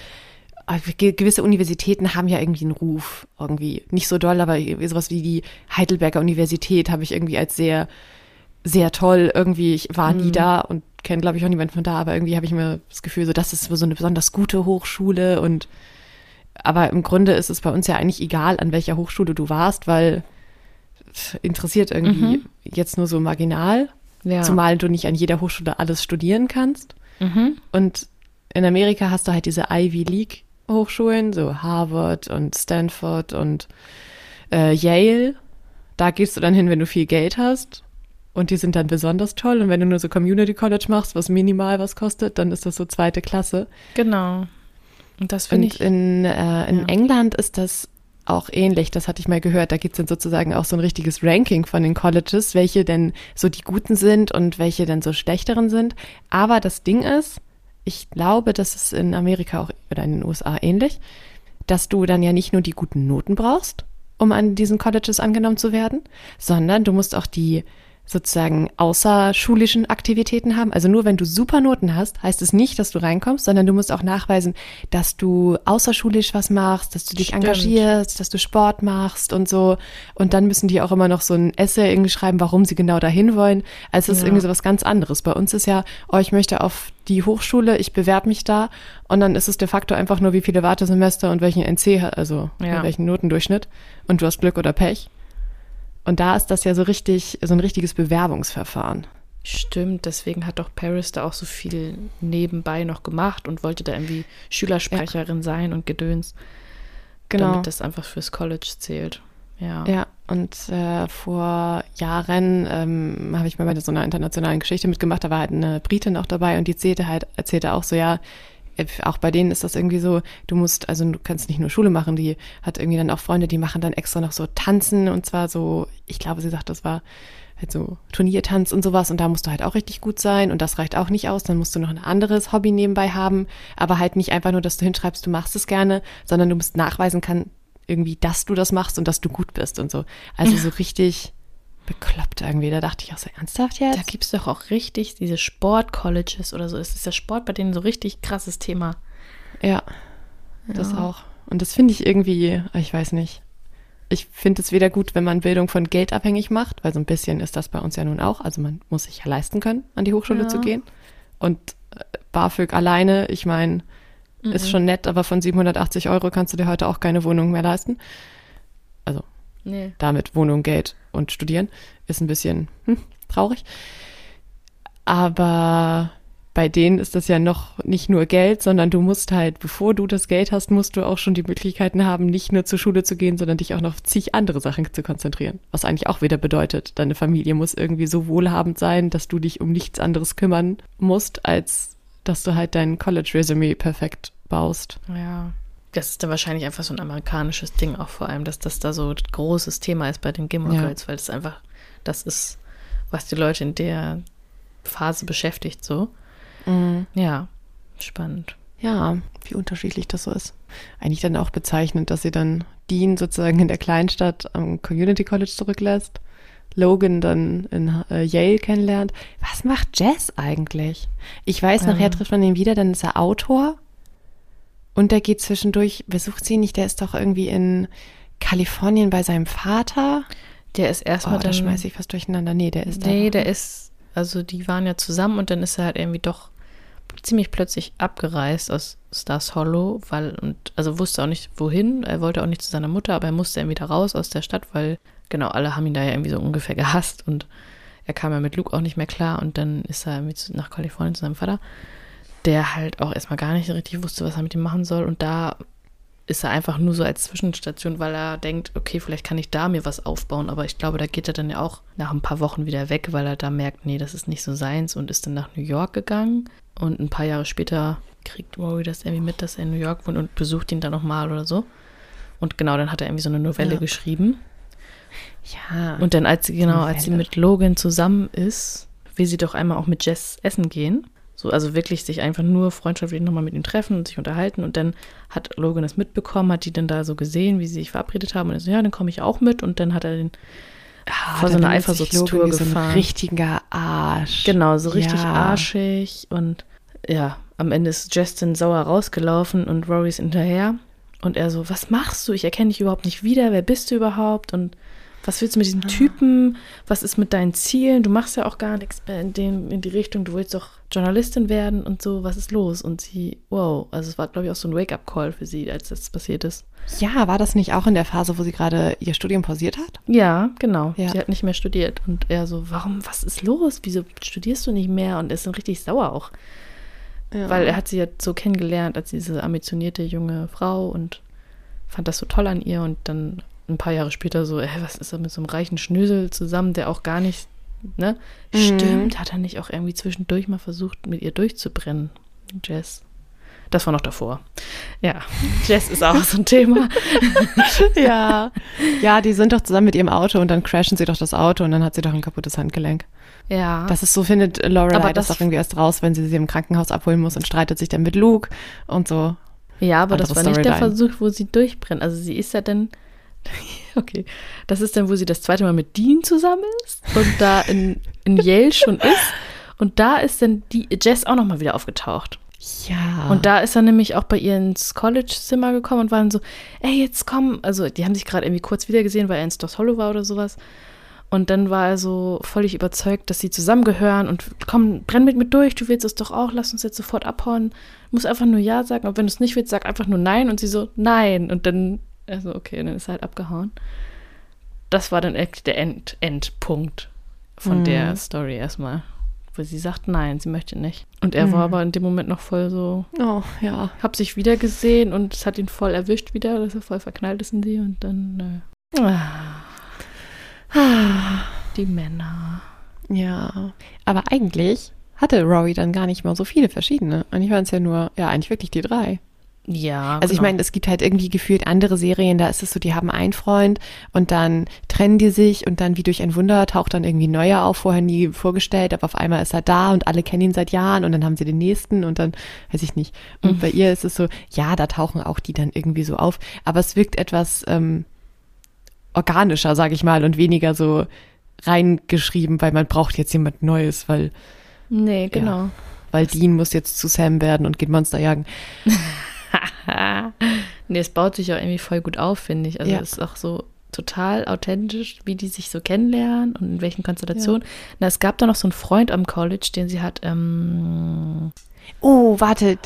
ge- gewisse Universitäten haben ja irgendwie einen Ruf, irgendwie. Nicht so doll, aber sowas wie die Heidelberger Universität habe ich irgendwie als sehr, sehr toll irgendwie. Ich war nie Mhm. da und kenne, glaube ich, auch niemanden von da, aber irgendwie habe ich immer das Gefühl, so, das ist so eine besonders gute Hochschule und aber im Grunde ist es bei uns ja eigentlich egal, an welcher Hochschule du warst, weil interessiert irgendwie Mhm. jetzt nur so marginal. ja. Zumal du nicht an jeder Hochschule alles studieren kannst. Mhm. Und in Amerika hast du halt diese Ivy League Hochschulen, so Harvard und Stanford und äh, Yale. Da gehst du dann hin, wenn du viel Geld hast. Und die sind dann besonders toll. Und wenn du nur so Community College machst, was minimal was kostet, dann ist das so zweite Klasse. Genau. Und das finde ich. in, äh, in ja. England ist das auch ähnlich, das hatte ich mal gehört. Da gibt es dann sozusagen auch so ein richtiges Ranking von den Colleges, welche denn so die guten sind und welche dann so schlechteren sind. Aber das Ding ist, ich glaube, das ist in Amerika auch oder in den USA ähnlich, dass du dann ja nicht nur die guten Noten brauchst, um an diesen Colleges angenommen zu werden, sondern du musst auch die sozusagen außerschulischen Aktivitäten haben. Also nur wenn du super Noten hast, heißt es nicht, dass du reinkommst, sondern du musst auch nachweisen, dass du außerschulisch was machst, dass du dich Stimmt. engagierst, dass du Sport machst und so. Und dann müssen die auch immer noch so ein Essay irgendwie schreiben, warum sie genau dahin wollen. Also es ist Ja. irgendwie so was ganz anderes. Bei uns ist ja, oh, ich möchte auf die Hochschule, ich bewerbe mich da und dann ist es de facto einfach nur, wie viele Wartesemester und welchen NC, also Ja. welchen Notendurchschnitt und du hast Glück oder Pech. Und da ist das ja so richtig, so ein richtiges Bewerbungsverfahren. Stimmt, deswegen hat doch Paris da auch so viel nebenbei noch gemacht und wollte da irgendwie Schülersprecherin sein und Gedöns, damit das einfach fürs College zählt. Ja. Ja, und äh, vor Jahren ähm, habe ich mal bei so einer internationalen Geschichte mitgemacht, da war halt eine Britin auch dabei und die erzählte halt, erzählte auch so, ja, auch bei denen ist das irgendwie so, du musst, also du kannst nicht nur Schule machen, die hat irgendwie dann auch Freunde, die machen dann extra noch so Tanzen und zwar so, ich glaube, sie sagt, das war halt so Turniertanz und sowas und da musst du halt auch richtig gut sein und das reicht auch nicht aus, dann musst du noch ein anderes Hobby nebenbei haben, aber halt nicht einfach nur, dass du hinschreibst, du machst es gerne, sondern du musst nachweisen kann, irgendwie, dass du das machst und dass du gut bist und so. Also so richtig bekloppt irgendwie. Da dachte ich auch so, ernsthaft jetzt? Da gibt es doch auch richtig diese Sport-Colleges oder so. Es ist der Sport bei denen so richtig krasses Thema. Ja, das auch. Und das finde ich irgendwie, ich weiß nicht. Ich finde es weder gut, wenn man Bildung von Geld abhängig macht, weil so ein bisschen ist das bei uns ja nun auch. Also man muss sich ja leisten können, an die Hochschule Ja. zu gehen. Und äh, BAföG alleine, ich meine, ist schon nett, aber von 780 Euro kannst du dir heute auch keine Wohnung mehr leisten. Also Nee. damit Wohnung, Geld und Studieren ist ein bisschen hm, traurig. Aber bei denen ist das ja noch nicht nur Geld, sondern du musst halt, bevor du das Geld hast, musst du auch schon die Möglichkeiten haben, nicht nur zur Schule zu gehen, sondern dich auch noch auf zig andere Sachen zu konzentrieren. Was eigentlich auch wieder bedeutet, deine Familie muss irgendwie so wohlhabend sein, dass du dich um nichts anderes kümmern musst, als dass du halt dein College-Resümee perfekt baust. Ja. Das ist dann wahrscheinlich einfach so ein amerikanisches Ding auch vor allem, dass das da so ein großes Thema ist bei den Gilmore Ja. Girls, weil das einfach, das ist, was die Leute in der Phase beschäftigt so. Ja, spannend. Ja, wie unterschiedlich das so ist. Eigentlich dann auch bezeichnend, dass sie dann Dean sozusagen in der Kleinstadt am Community College zurücklässt, Logan dann in äh, Yale kennenlernt. Was macht Jess eigentlich? Ich weiß, Ja. nachher trifft man ihn wieder, dann ist er Autor und der geht zwischendurch, besucht sie nicht, der ist doch irgendwie in Kalifornien bei seinem Vater. Der ist Oh, erstmal da dann. schmeiße ich was durcheinander. Nee, der ist nee, da. der ist. Also, die waren ja zusammen und dann ist er halt irgendwie doch ziemlich plötzlich abgereist aus Stars Hollow, weil, und, also wusste auch nicht wohin. Er wollte auch nicht zu seiner Mutter, aber er musste irgendwie da raus aus der Stadt, weil, genau, alle haben ihn da ja irgendwie so ungefähr gehasst und er kam ja mit Luke auch nicht mehr klar und dann ist er irgendwie nach Kalifornien zu seinem Vater, der halt auch erstmal gar nicht so richtig wusste, was er mit ihm machen soll und da ist er einfach nur so als Zwischenstation, weil er denkt, okay, vielleicht kann ich da mir was aufbauen, aber ich glaube, da geht er dann ja auch nach ein paar Wochen wieder weg, weil er da merkt, nee, das ist nicht so seins und ist dann nach New York gegangen und ein paar Jahre später kriegt Rory das irgendwie mit, dass er in New York wohnt und besucht ihn dann nochmal oder so. Und genau, dann hat er irgendwie so eine Novelle Ja. geschrieben. ja. Und dann, als sie, genau, als sie mit Logan zusammen ist, will sie doch einmal auch mit Jess essen gehen. So, also wirklich sich einfach nur freundschaftlich nochmal mit ihm treffen und sich unterhalten. Und dann hat Logan es mitbekommen, hat die dann da so gesehen, wie sie sich verabredet haben. Und er so, ja, dann komme ich auch mit. Und dann hat er den Ah, vor so einer Eifersuchtstour wie so gefahren. ein richtiger Arsch. Genau, so richtig Ja. arschig und ja, am Ende ist Justin sauer rausgelaufen und Rory ist hinterher und er so, was machst du? Ich erkenne dich überhaupt nicht wieder. Wer bist du überhaupt? Und was willst du mit Ah. diesem Typen? Was ist mit deinen Zielen? Du machst ja auch gar nichts in die Richtung. Du willst doch Journalistin werden und so. Was ist los? Und sie, wow. Also es war, glaube ich, auch so ein Wake-up-Call für sie, als das passiert ist. Ja, war das nicht auch in der Phase, wo sie gerade ihr Studium pausiert hat? Ja, genau. Ja. Sie hat nicht mehr studiert. Und er so, warum, was ist los? Wieso studierst du nicht mehr? Und er ist dann richtig sauer auch. Ja. Weil er hat sie ja so kennengelernt als diese ambitionierte junge Frau und fand das so toll an ihr und dann ein paar Jahre später so, ey, was ist er mit so einem reichen Schnösel zusammen, der auch gar nicht, ne? Mhm. Stimmt, hat er nicht auch irgendwie zwischendurch mal versucht, mit ihr durchzubrennen, Jess? Das war noch davor. Ja, Jess ist auch so ein Thema. ja. Ja, die sind doch zusammen mit ihrem Auto und dann crashen sie doch das Auto und dann hat sie doch ein kaputtes Handgelenk. Ja. Das ist so, findet Lorelei Aber das das- doch irgendwie erst raus, wenn sie sie im Krankenhaus abholen muss und streitet sich dann mit Luke und so. Ja, aber das Andere war nicht der Storyline. Versuch, wo sie durchbrennt. Also sie ist ja dann, okay, das ist dann, wo sie das zweite Mal mit Dean zusammen ist und da in, in Yale schon ist. Und da ist dann die Jess auch nochmal wieder aufgetaucht. Ja. Und da ist er nämlich auch bei ihr ins College-Zimmer gekommen und waren so, ey, jetzt komm. Also die haben sich gerade irgendwie kurz wiedergesehen, weil er in Stars Hollow war oder sowas. Und dann war er so völlig überzeugt, dass sie zusammengehören und komm, brenn mit mir durch, du willst es doch auch, lass uns jetzt sofort abhauen. Du musst einfach nur Ja sagen, aber wenn du es nicht willst, sag einfach nur Nein. Und sie so, Nein. Und dann, also okay, dann ist er halt abgehauen. Das war dann echt der End Endpunkt von Mhm. der Story erstmal. Wo sie sagt, nein, sie möchte nicht. Und er Mhm. war aber in dem Moment noch voll so, oh, ja. hab sich wieder gesehen und es hat ihn voll erwischt wieder, dass er voll verknallt ist in sie und dann äh, ah, die Männer. Ja. Aber eigentlich hatte Rory dann gar nicht mal so viele verschiedene. Eigentlich waren es ja nur, ja, eigentlich wirklich die drei. Ja, Also ich genau. meine, es gibt halt irgendwie gefühlt andere Serien, da ist es so, die haben einen Freund und dann trennen die sich und dann wie durch ein Wunder taucht dann irgendwie neuer auf, vorher nie vorgestellt, aber auf einmal ist er da und alle kennen ihn seit Jahren und dann haben sie den nächsten und dann weiß ich nicht. Und Mhm. bei ihr ist es so, ja, da tauchen auch die dann irgendwie so auf, aber es wirkt etwas ähm, organischer, sage ich mal, und weniger so reingeschrieben, weil man braucht jetzt jemand Neues, weil nee, genau. weil Dean muss jetzt zu Sam werden und geht Monster jagen. nee, es baut sich auch irgendwie voll gut auf, finde ich. Also Ja. es ist auch so total authentisch, wie die sich so kennenlernen und in welchen Konstellationen. Na, es gab da noch so einen Freund am College, den sie hat, ähm, Oh, wartet,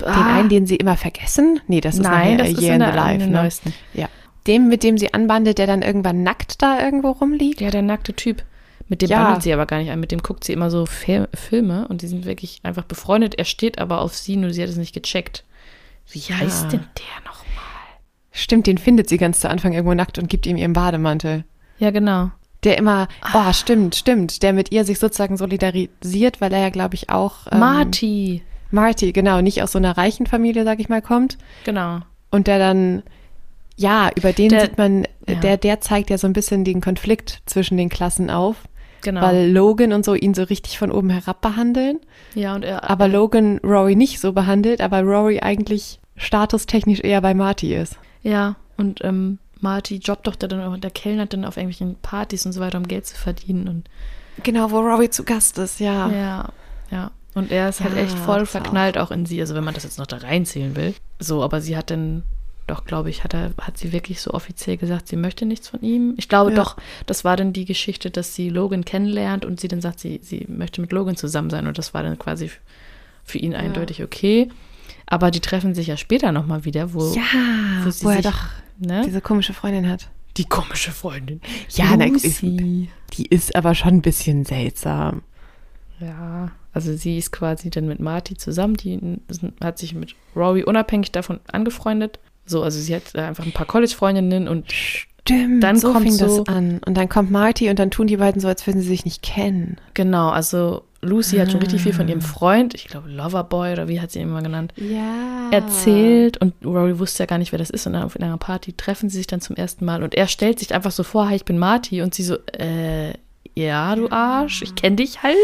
Den ah, einen, den sie immer vergessen? Nee, das ist nein, das ist Year in in the Life, den ne? neuesten. Ja. Dem, mit dem sie anbandelt, der dann irgendwann nackt da irgendwo rumliegt? Ja, der nackte Typ. Mit dem Ja. bandelt sie aber gar nicht an. Mit dem guckt sie immer so Fil- Filme und die sind wirklich einfach befreundet. Er steht aber auf sie, nur sie hat es nicht gecheckt. Wie Ja. heißt denn der noch? Stimmt, den findet sie ganz zu Anfang irgendwo nackt und gibt ihm ihren Bademantel. Ja, genau. Der immer, oh, stimmt, stimmt, der mit ihr sich sozusagen solidarisiert, weil er ja, glaube ich, auch. ähm, Marty. Marty, genau, nicht aus so einer reichen Familie, sag ich mal, kommt. Genau. Und der dann, ja, über den Der- sieht man, ja. der, der zeigt ja so ein bisschen den Konflikt zwischen den Klassen auf. Genau. weil Logan und so ihn so richtig von oben herab behandeln. ja, und er, Aber Logan Rory nicht so behandelt, aber Rory eigentlich statustechnisch eher bei Marty ist. ja, und ähm, Marty jobbt doch da dann, auch- der kellnert dann auf irgendwelchen Partys und so weiter, um Geld zu verdienen. Und Genau, wo Rory zu Gast ist, ja. ja, ja. Und er ist halt Ja, echt voll verknallt auch. in sie, also wenn man das jetzt noch da reinzählen will. So, aber sie hat dann, doch, glaube ich, hat, er, hat sie wirklich so offiziell gesagt, sie möchte nichts von ihm. Ich glaube Ja. doch, das war dann die Geschichte, dass sie Logan kennenlernt und sie dann sagt, sie, sie möchte mit Logan zusammen sein. Und das war dann quasi für ihn eindeutig okay. Aber die treffen sich ja später nochmal wieder, wo, Ja, wo sie wo er sich, doch ne? diese komische Freundin hat. die komische Freundin. Ja, na, Lucy. Die ist aber schon ein bisschen seltsam. Ja, also sie ist quasi dann mit Marty zusammen. Die hat sich mit Rory unabhängig davon angefreundet. So, also sie hat einfach ein paar College-Freundinnen und Stimmt, Dann so kommt fing so- das an. Und dann kommt Marty und dann tun die beiden so, als würden sie sich nicht kennen. genau, also Lucy hat schon richtig viel von Ah. ihrem Freund, ich glaube Loverboy oder wie hat sie ihn immer genannt, Ja. erzählt und Rory wusste ja gar nicht, wer das ist und dann auf einer Party treffen sie sich dann zum ersten Mal und er stellt sich einfach so vor, hi, ich bin Marty und sie so, äh, ja, du Arsch, ich kenne dich halt.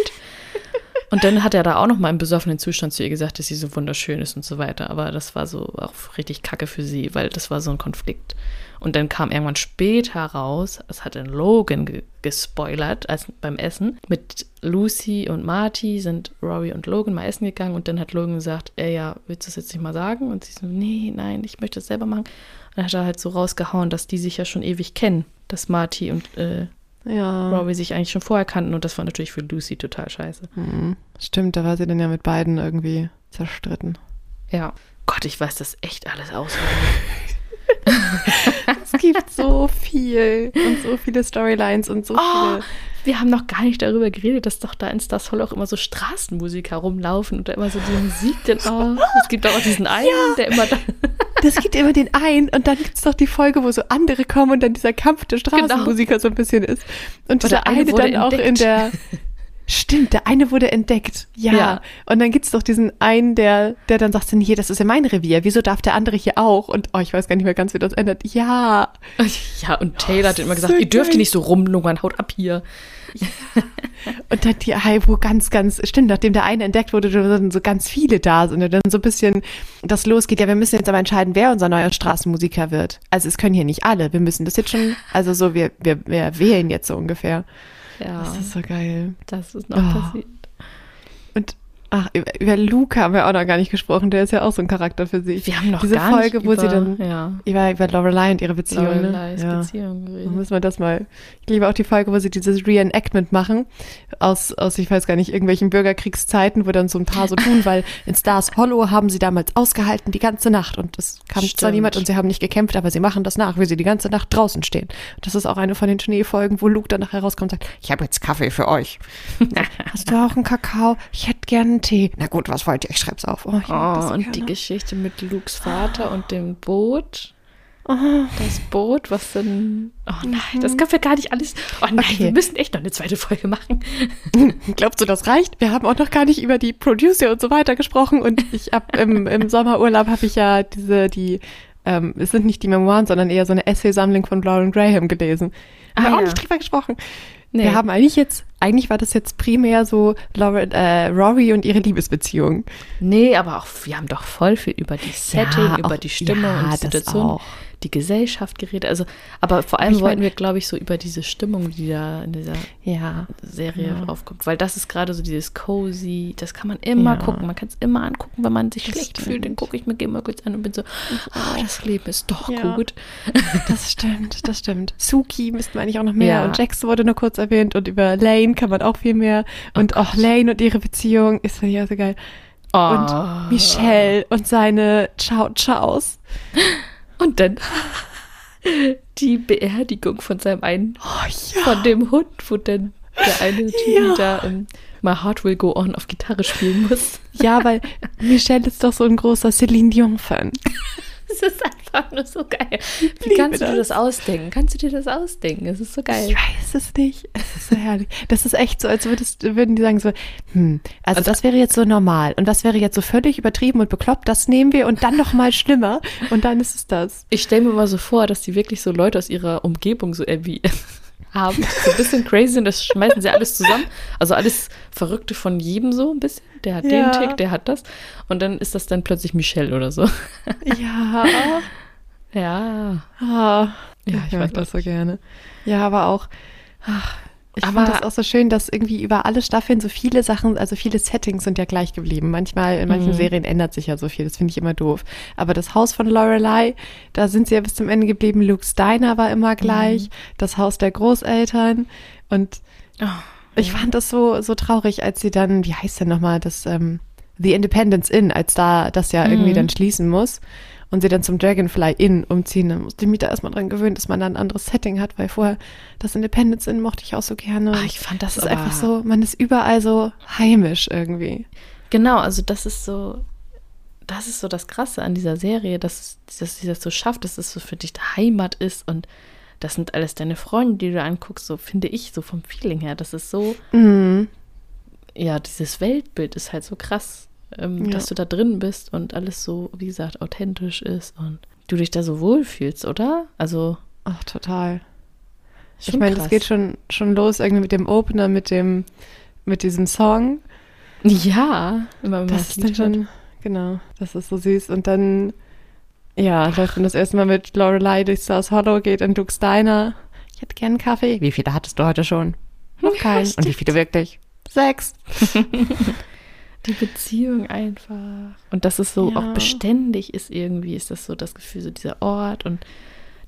Und dann hat er da auch noch mal im besoffenen Zustand zu ihr gesagt, dass sie so wunderschön ist und so weiter. Aber das war so auch richtig kacke für sie, weil das war so ein Konflikt. Und dann kam irgendwann später raus, das hat dann Logan ge gespoilert als beim Essen. Mit Lucy und Marty sind Rory und Logan mal essen gegangen und dann hat Logan gesagt, ey, ja, willst du das jetzt nicht mal sagen? Und sie so, nee, nein, ich möchte es selber machen. Und dann hat er halt so rausgehauen, dass die sich ja schon ewig kennen, dass Marty und äh, Ja. Rory sich eigentlich schon vorher kannten und das war natürlich für Lucy total scheiße. Mhm. Stimmt, da war sie dann ja mit beiden irgendwie zerstritten. Ja. Gott, ich weiß das echt alles auswendig. Es gibt so viel und so viele Storylines und so Oh, viele. wir haben noch gar nicht darüber geredet, dass doch da in Stars Hollow auch immer so Straßenmusiker rumlaufen und da immer so die Musik, denn, oh, es gibt auch diesen einen, der immer da, Das gibt immer den einen und dann gibt es doch die Folge, wo so andere kommen und dann dieser Kampf der Straßenmusiker so ein bisschen ist. Und dieser der eine eine dann auch in entdeckt. der. Stimmt, der eine wurde entdeckt. Ja. Ja. Und dann gibt es doch diesen einen, der, der dann sagt, hier, das ist ja mein Revier. Wieso darf der andere hier auch? Und oh, ich weiß gar nicht mehr ganz, wie das endet. Ja. ja, und Taylor hat immer gesagt, so ihr dürft hier nicht so rumlungern, haut ab hier. Und dann die, wo ganz, ganz, stimmt, nachdem der eine entdeckt wurde, dann so ganz viele da sind und dann so ein bisschen das losgeht. Ja, wir müssen jetzt aber entscheiden, wer unser neuer Straßenmusiker wird. Also es können hier nicht alle. Wir müssen das jetzt schon, also so, wir, wir, wir wählen jetzt so ungefähr. Ja, Das ist so geil. das ist noch Oh. passiert. Ach, über, über Luke haben wir auch noch gar nicht gesprochen. Der ist ja auch so ein Charakter für sich. Wir haben noch Diese gar Folge, nicht wo über, sie dann ja, über, über Lorelei und ihre Beziehung. Loreleis ne? ja. Beziehung Da geredet. müssen wir das mal. Ich liebe auch die Folge, wo sie dieses Reenactment machen. Aus, aus, ich weiß gar nicht, irgendwelchen Bürgerkriegszeiten, wo dann so ein paar so tun, weil in Stars Hollow haben sie damals ausgehalten die ganze Nacht und es kam zwar Stimmt. niemand und sie haben nicht gekämpft, aber sie machen das nach, wie sie die ganze Nacht draußen stehen. Das ist auch eine von den Schneefolgen, wo Luke dann nachher rauskommt und sagt, ich habe jetzt Kaffee für euch. Hast du auch einen Kakao? Ich hätte gern Tee. Na gut, was wollt ihr? Ich schreib's auf. Oh, Oh, und gerne. die Geschichte mit Lukes Vater und dem Boot. Oh. Das Boot, was dann. Oh nein, das können wir gar nicht alles. Oh nein, Okay. wir müssen echt noch eine zweite Folge machen. Glaubst du, das reicht? Wir haben auch noch gar nicht über die Producer und so weiter gesprochen. Und ich hab im, im Sommerurlaub habe ich ja diese, die, ähm, es sind nicht die Memoiren, sondern eher so eine Essaysammlung von Lauren Graham gelesen. Haben Ah, wir auch ja. nicht drüber gesprochen. Nee. Wir haben eigentlich jetzt, eigentlich war das jetzt primär so Lauren, äh, Rory und ihre Liebesbeziehung. Nee, aber auch, wir haben doch voll viel über die Setting, Ja, über auch- die Stimmung ja, und die das Situation, auch. Die Gesellschaft geredet. Also, aber vor allem ich wollten wir, glaube ich, so über diese Stimmung, die da in dieser Ja. Serie Ja. aufkommt. Weil das ist gerade so dieses cozy, das kann man immer Ja. gucken. Man kann es immer angucken, wenn man sich Das schlecht stimmt. fühlt. Dann gucke ich mir immer kurz an und bin so, ah, das Leben ist doch Ja. gut. Das stimmt, das stimmt. Suki müssten wir eigentlich auch noch mehr. Und Jax wurde nur kurz erwähnt und über Lane kann man auch viel mehr. Und auch Lane und ihre Beziehung ist ja so geil. Oh. Und Michelle und seine Ciao-Chaos. Und dann die Beerdigung von seinem einen, Oh ja. von dem Hund, wo dann der eine Typ Ja. da ähm, My Heart Will Go On auf Gitarre spielen muss. Ja, weil Michelle ist doch so ein großer Celine Dion-Fan. Das ist einfach nur so geil. Wie liebe kannst du dir das. das ausdenken? Kannst du dir das ausdenken? Es ist so geil. Ich weiß es nicht. Es ist so herrlich. Das ist echt so, als würdest, würden die sagen so, hm, also, Also- das wäre jetzt so normal und das wäre jetzt so völlig übertrieben und bekloppt, das nehmen wir und dann noch mal schlimmer und dann ist es das. Ich stelle mir mal so vor, dass die wirklich so Leute aus ihrer Umgebung so irgendwie Abend so ein bisschen crazy sind. Das schmeißen sie alles zusammen. Also alles Verrückte von jedem so ein bisschen. Der hat Ja. den Tick, der hat das. Und dann ist das dann plötzlich Michelle oder so. Ja. Ja. Ah, Ja, ich ich mag das so gerne. Ja, aber auch, ach, ich fand das auch so schön, dass irgendwie über alle Staffeln so viele Sachen, also viele Settings sind ja gleich geblieben. Manchmal, in manchen Mhm. Serien ändert sich ja so viel, das finde ich immer doof. Aber das Haus von Lorelei, da sind sie ja bis zum Ende geblieben. Luke Steiner war immer gleich, das Haus der Großeltern und Oh, ich fand das so, so traurig, als sie dann, wie heißt denn nochmal, das, ähm, The Independence Inn, als da das ja irgendwie Mhm. dann schließen muss und sie dann zum Dragonfly Inn umziehen, dann musste ich mich da erstmal dran gewöhnen, dass man da ein anderes Setting hat, weil vorher das Independence Inn mochte ich auch so gerne. Ah, ich fand das das ist einfach so, man ist überall so heimisch irgendwie. Genau, also das ist so, das ist so das Krasse an dieser Serie, dass, dass sie das so schafft, dass es so für dich Heimat ist und das sind alles deine Freunde, die du anguckst, so finde ich, so vom Feeling her. Das ist so, Mhm. ja, dieses Weltbild ist halt so krass, ähm, Ja. dass du da drin bist und alles so, wie gesagt, authentisch ist und du dich da so wohlfühlst, oder? Also, Ach, total. Ich meine, das geht schon, schon los irgendwie mit dem Opener, mit dem, mit diesem Song. Ja, immer wenn man Das das ist dann schon, genau, das ist so süß. Und dann, ja, läuft man das erste Mal mit Lorelei durch Stars Hollow, geht in Duke's Diner. Ich hätte gern einen Kaffee. Wie viele hattest du heute schon? Noch Ja, keinen. Und wie viele wirklich? Sechs. Die Beziehung einfach. Und dass es so Ja. auch beständig ist irgendwie, ist das so das Gefühl, so dieser Ort und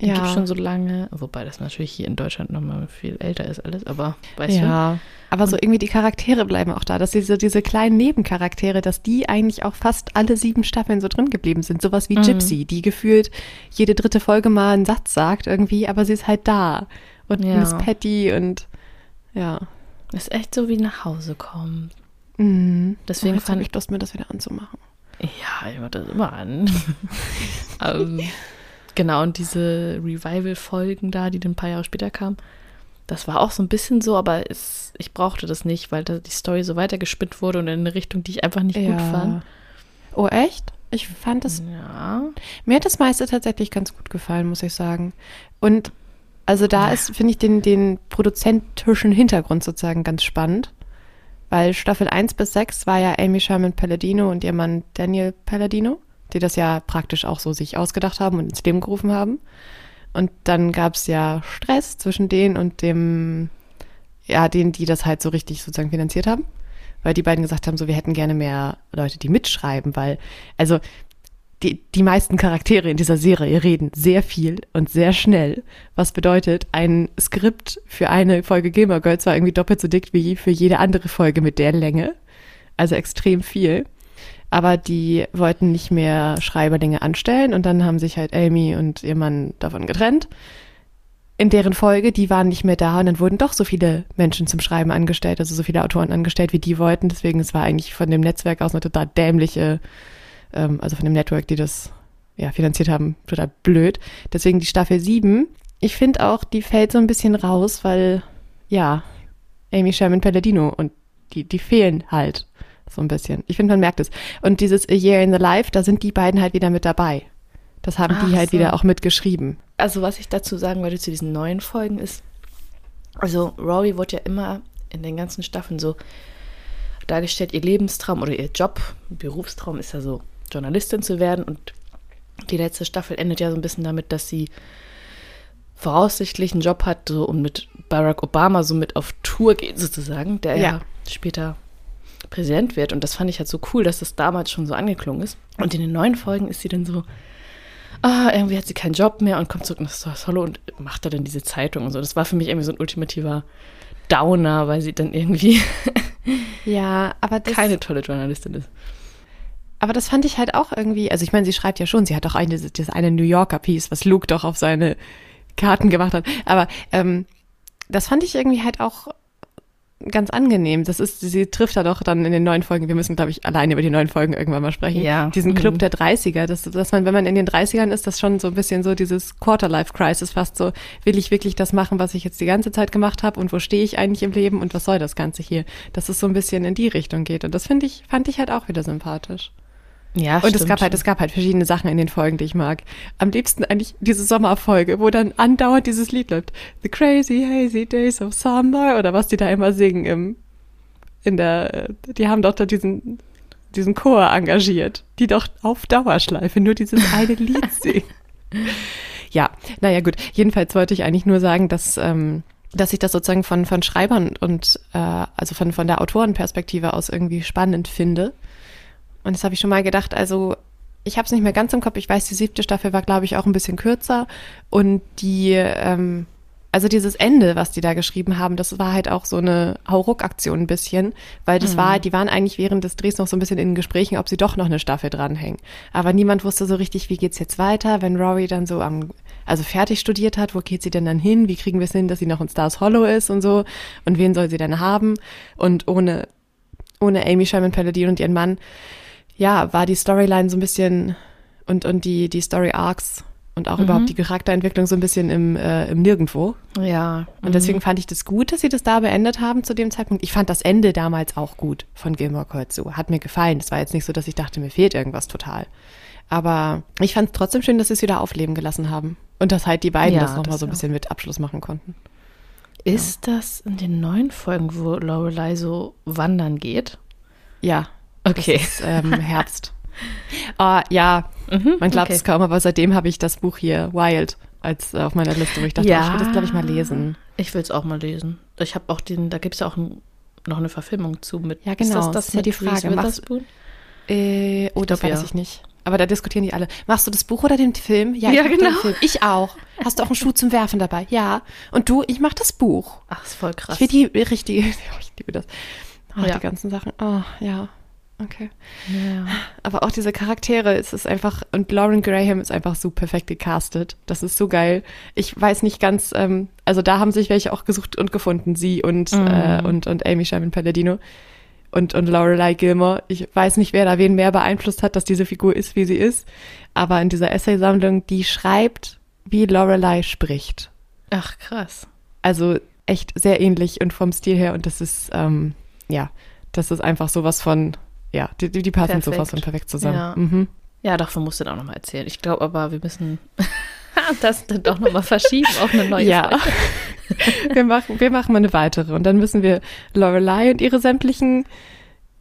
den gibt Ja. es schon so lange. Wobei das natürlich hier in Deutschland nochmal viel älter ist alles, aber weißt Ja. Aber so irgendwie die Charaktere bleiben auch da, dass diese, diese kleinen Nebencharaktere, dass die eigentlich auch fast alle sieben Staffeln so drin geblieben sind. Sowas wie Mhm. Gypsy, die gefühlt jede dritte Folge mal einen Satz sagt irgendwie, aber sie ist halt da. Und Ja. Miss Patty und ja. du? Ist echt so wie nach Hause kommen. Mhm. Deswegen oh, fand ich Lust, mir das wieder anzumachen. Ja, ich mach das immer an. ähm, genau, und diese Revival-Folgen da, die dann ein paar Jahre später kamen, das war auch so ein bisschen so, aber es, ich brauchte das nicht, weil da die Story so weitergespinnt wurde und in eine Richtung, die ich einfach nicht gut fand. Oh, echt? Ich fand das, Ja. mir hat das meiste tatsächlich ganz gut gefallen, muss ich sagen. Und also da Ja. ist, finde ich, den, den produzentischen Hintergrund sozusagen ganz spannend. Weil Staffel 1 bis 6 war ja Amy Sherman Palladino und ihr Mann Daniel Palladino, die das ja praktisch auch so sich ausgedacht haben und ins Leben gerufen haben. Und dann gab es ja Stress zwischen denen und dem, ja, denen, die das halt so richtig sozusagen finanziert haben. Weil die beiden gesagt haben, so, wir hätten gerne mehr Leute, die mitschreiben, weil, also, die, die meisten Charaktere in dieser Serie reden sehr viel und sehr schnell, was bedeutet, ein Skript für eine Folge Gilmore Girls war irgendwie doppelt so dick wie für jede andere Folge mit der Länge. Also extrem viel. Aber die wollten nicht mehr Schreiberlinge anstellen und dann haben sich halt Amy und ihr Mann davon getrennt. In deren Folge, die waren nicht mehr da und dann wurden doch so viele Menschen zum Schreiben angestellt, also so viele Autoren angestellt, wie die wollten. Deswegen, es war eigentlich von dem Netzwerk aus eine total dämliche ähm, also von dem Network, die das ja, finanziert haben, total blöd. Deswegen die Staffel 7. Ich finde auch, die fällt so ein bisschen raus, weil, ja, Amy Sherman Palladino und die, die fehlen halt so ein bisschen. Ich finde, man merkt es. Und dieses A Year in the Life, da sind die beiden halt wieder mit dabei. Das haben die Ach halt so. wieder auch mitgeschrieben. Also, was ich dazu sagen wollte zu diesen neuen Folgen ist, also Rory wurde ja immer in den ganzen Staffeln so dargestellt, ihr Lebenstraum oder ihr Job, Berufstraum ist ja so, Journalistin zu werden. Und die letzte Staffel endet ja so ein bisschen damit, dass sie voraussichtlich einen Job hat so, und mit Barack Obama so mit auf Tour geht, sozusagen, der ja, Ja. später Präsident wird. Und das fand ich halt so cool, dass das damals schon so angeklungen ist. Und in den neuen Folgen ist sie dann so, ah, irgendwie hat sie keinen Job mehr und kommt zurück nach Hollow und macht da dann diese Zeitung und so. Das war für mich irgendwie so ein ultimativer Downer, weil sie dann irgendwie Ja, aber das, keine tolle Journalistin ist. Aber das fand ich halt auch irgendwie, also ich meine, sie schreibt ja schon, sie hat auch eine, das eine New Yorker Piece, was Luke doch auf seine Karten gemacht hat. Aber ähm, das fand ich irgendwie halt auch ganz angenehm. Das ist, sie trifft da doch dann in den neuen Folgen, wir müssen, glaube ich, alleine über die neuen Folgen irgendwann mal sprechen. Ja. Diesen Club Mhm. der 30er, dass, dass man, wenn man in den 30ern ist, das schon so ein bisschen so dieses Quarter-Life-Crisis fast so, will ich wirklich das machen, was ich jetzt die ganze Zeit gemacht habe und wo stehe ich eigentlich im Leben und was soll das Ganze hier? Dass es so ein bisschen in die Richtung geht. Und das finde ich, fand ich halt auch wieder sympathisch. Ja, Und es stimmt gab halt, es gab halt verschiedene Sachen in den Folgen, die ich mag. Am liebsten eigentlich diese Sommerfolge, wo dann andauernd dieses Lied läuft. The crazy hazy days of summer oder was die da immer singen im, in der, äh, die haben doch da diesen, diesen Chor engagiert, die doch auf Dauerschleife nur dieses eine Lied singen. Ja, naja, gut. Jedenfalls wollte ich eigentlich nur sagen, dass, ähm, dass ich das sozusagen von, von Schreibern und äh, also von, von der Autorenperspektive aus irgendwie spannend finde. Und das habe ich schon mal gedacht, also ich habe es nicht mehr ganz im Kopf. Ich weiß, die siebte Staffel war, glaube ich, auch ein bisschen kürzer. Und die, ähm, also dieses Ende, was die da geschrieben haben, das war halt auch so eine Hauruck-Aktion ein bisschen, weil das war, die waren eigentlich während des Drehs noch so ein bisschen in Gesprächen, ob sie doch noch eine Staffel dranhängen. Aber niemand wusste so richtig, wie geht's jetzt weiter, wenn Rory dann so am, also fertig studiert hat, wo geht sie denn dann hin? Wie kriegen wir es hin, dass sie noch in Stars Hollow ist und so? Und wen soll sie denn haben? Und ohne, ohne Amy Sherman Paladin und ihren Mann, ja, war die Storyline so ein bisschen und, und die, die Story Arcs und auch überhaupt die Charakterentwicklung so ein bisschen im, äh, im Nirgendwo. Ja. Und deswegen fand ich das gut, dass sie das da beendet haben zu dem Zeitpunkt. Ich fand das Ende damals auch gut von Gilmore Girls so. Hat mir gefallen. Es war jetzt nicht so, dass ich dachte, mir fehlt irgendwas total. Aber ich fand es trotzdem schön, dass sie es wieder aufleben gelassen haben. Und dass halt die beiden Ja, das nochmal das so ein bisschen mit Abschluss machen konnten. Ist das in den neuen Folgen, wo Lorelei so wandern geht? Ja. Okay. Das ist ähm, Herbst. Ah, ja, Mhm, man glaubt okay. es kaum, aber seitdem habe ich das Buch hier, Wild, als äh, auf meiner Liste, wo ich dachte, oh, ich will das, glaube ich, mal lesen. Ich will es auch mal lesen. Ich habe auch den, da gibt es ja auch ein, noch eine Verfilmung zu mit. Ja, genau, Ist das, das das ist ja die Frage. Machst-? Äh, oh, das weiß ja. ich nicht. Aber da diskutieren die alle. Machst du das Buch oder den Film? Ja, ich mach genau. Film. Ich auch. Hast du auch einen Schuh zum Werfen dabei? Ja. Und du? Ich mach das Buch. Ach, ist voll krass. Ich will die richtige. Ich liebe das. Ach, Ja. die ganzen Sachen. Oh, ja. Okay. ja. Aber auch diese Charaktere, es ist einfach, und Lauren Graham ist einfach so perfekt gecastet. Das ist so geil. Ich weiß nicht ganz, ähm, also da haben sich welche auch gesucht und gefunden, sie und, Mhm. äh, und, und Amy Sherman Palladino und, und Lorelei Gilmore. Ich weiß nicht, wer da wen mehr beeinflusst hat, dass diese Figur ist, wie sie ist. Aber in dieser Essaysammlung, die schreibt, wie Lorelei spricht. Ach, krass. Also echt sehr ähnlich und vom Stil her. Und das ist, ähm, ja, das ist einfach sowas von, ja, die, die die passen Perfekt. sowas von perfekt zusammen. Ja. Mhm. Ja, davon musst du dann auch nochmal erzählen. Ich glaube aber, wir müssen das dann doch nochmal verschieben auf eine neue Ja. Folge. wir, machen, wir machen mal eine weitere. Und dann müssen wir Lorelei und ihre sämtlichen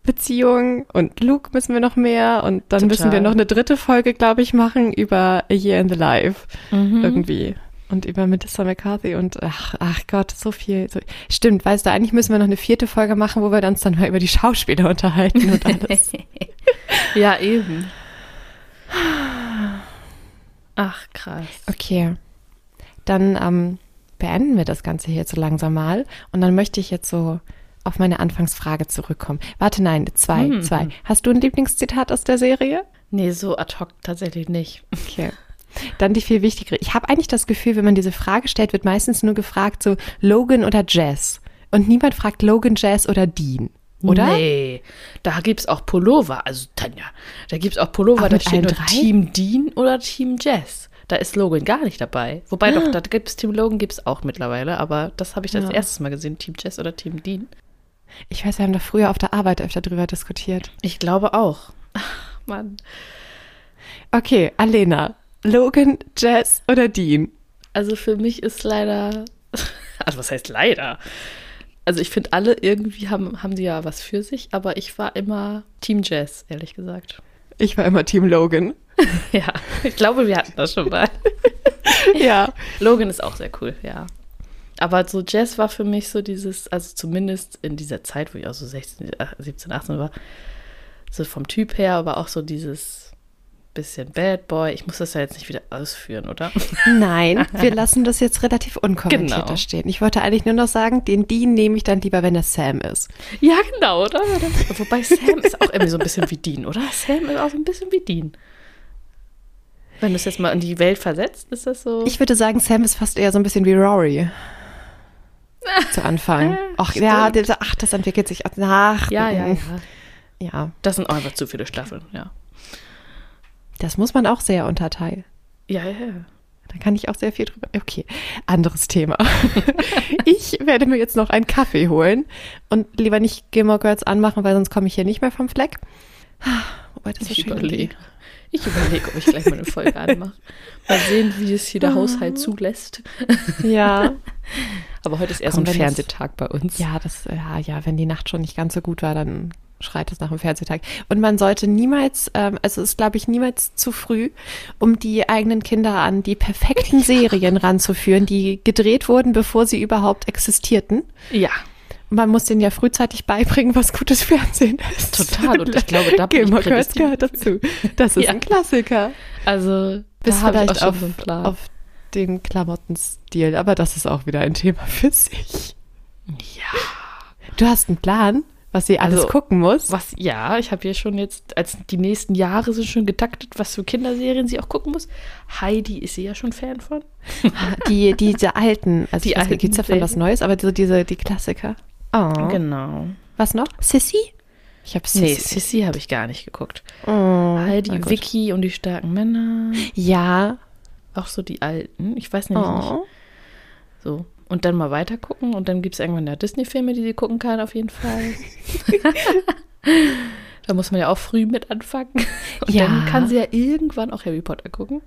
Beziehungen und Luke müssen wir noch mehr. Und dann Total. müssen wir noch eine dritte Folge, glaube ich, machen über A Year in the Life. Mhm. Irgendwie. Und über Melissa McCarthy und ach, ach Gott, so viel. So. Stimmt, weißt du, eigentlich müssen wir noch eine vierte Folge machen, wo wir uns dann mal über die Schauspieler unterhalten und alles. ja, eben. Ach, krass. Okay. Dann ähm, beenden wir das Ganze hier jetzt so langsam mal. Und dann möchte ich jetzt so auf meine Anfangsfrage zurückkommen. Warte, nein, zwei, Hm. zwei. Hast du ein Lieblingszitat aus der Serie? Nee, so ad hoc tatsächlich nicht. Okay. Dann die viel wichtigere. Ich habe eigentlich das Gefühl, wenn man diese Frage stellt, wird meistens nur gefragt so Logan oder Jess. Und niemand fragt Logan, Jess oder Dean. Oder? Nee, da gibt es auch Pullover. Also, Tanja, da gibt es auch Pullover, Ach, da steht nur drei? Team Dean oder Team Jess. Da ist Logan gar nicht dabei. Wobei Ah. doch, da gibt es Team Logan gibt es auch mittlerweile, aber das habe ich das Ja. erstes Mal gesehen, Team Jess oder Team Dean. Ich weiß, wir haben da früher auf der Arbeit öfter drüber diskutiert. Ich glaube auch. Ach, Mann. Okay, Alena. Logan, Jess oder Dean? Also für mich ist leider, also was heißt leider? Also ich finde alle irgendwie haben, haben sie ja was für sich, aber ich war immer Team Jess, ehrlich gesagt. Ich war immer Team Logan. Ja, ich glaube, wir hatten das schon mal. ja. Logan ist auch sehr cool, ja. Aber so Jazz war für mich so dieses, also zumindest in dieser Zeit, wo ich auch so 16, äh, 17, 18 war, so vom Typ her, aber auch so dieses bisschen Bad Boy. Ich muss das ja jetzt nicht wieder ausführen, oder? Nein, wir lassen das jetzt relativ unkommentiert Genau. da stehen. Ich wollte eigentlich nur noch sagen, den Dean nehme ich dann lieber, wenn er Sam ist. Ja, genau, oder? Wobei Sam ist auch irgendwie so ein bisschen wie Dean, oder? Sam ist auch so ein bisschen wie Dean. Wenn du es jetzt mal in die Welt versetzt, ist das so. Ich würde sagen, Sam ist fast eher so ein bisschen wie Rory. Zu Anfang. Ach ja, Stimmt. ach, das entwickelt sich nach. ja, ja, ja. Ja, Das sind auch einfach zu viele Staffeln, ja. Das muss man auch sehr unterteilen. Ja, ja, ja. Da kann ich auch sehr viel drüber. Okay, anderes Thema. ich werde mir jetzt noch einen Kaffee holen und lieber nicht Gilmore Girls anmachen, weil sonst komme ich hier nicht mehr vom Fleck. Ist so Ich schön. überlege. Ich überlege, ob ich gleich mal eine Folge anmache. Mal sehen, wie es hier der Haushalt zulässt. Ja. Aber heute ist eher Komm, so ein das- Fernsehtag bei uns. Ja, das, ja, ja, wenn die Nacht schon nicht ganz so gut war, dann schreit es nach dem Fernsehtag. Und man sollte niemals, ähm, also es ist, glaube ich, niemals zu früh, um die eigenen Kinder an die perfekten Serien ranzuführen, die gedreht wurden, bevor sie überhaupt existierten. Ja, Und man muss denen ja frühzeitig beibringen, was gutes Fernsehen ist. Total. Und ich glaube, da bin ich Girls prädestiniert gehört dazu. Das ist Ja. ein Klassiker. also Bis ich vielleicht auch schon auf, so auf den Klamottenstil, aber das ist auch wieder ein Thema für sich. ja. Du hast einen Plan, was sie alles Also, gucken muss. Was, ja, ich habe hier schon jetzt, als die nächsten Jahre sind schon getaktet, was für Kinderserien sie auch gucken muss. Heidi ist sie ja schon Fan von. Die, diese alten, also Die die alten, gibt's alten davon was. Neues, aber so diese, die Klassiker. Oh. Genau. Was noch? Sissy? Ich habe Sissy. Nee, Sissy habe ich gar nicht geguckt. Oh, Heidi. Vicky und die starken Männer. Ja. Auch so die alten. Ich weiß nämlich nicht. Oh. So. Und dann mal weiter gucken. Und dann gibt es irgendwann ja Disney-Filme, die sie gucken kann, auf jeden Fall. da muss man ja auch früh mit anfangen. Und Ja. dann kann sie ja irgendwann auch Harry Potter gucken.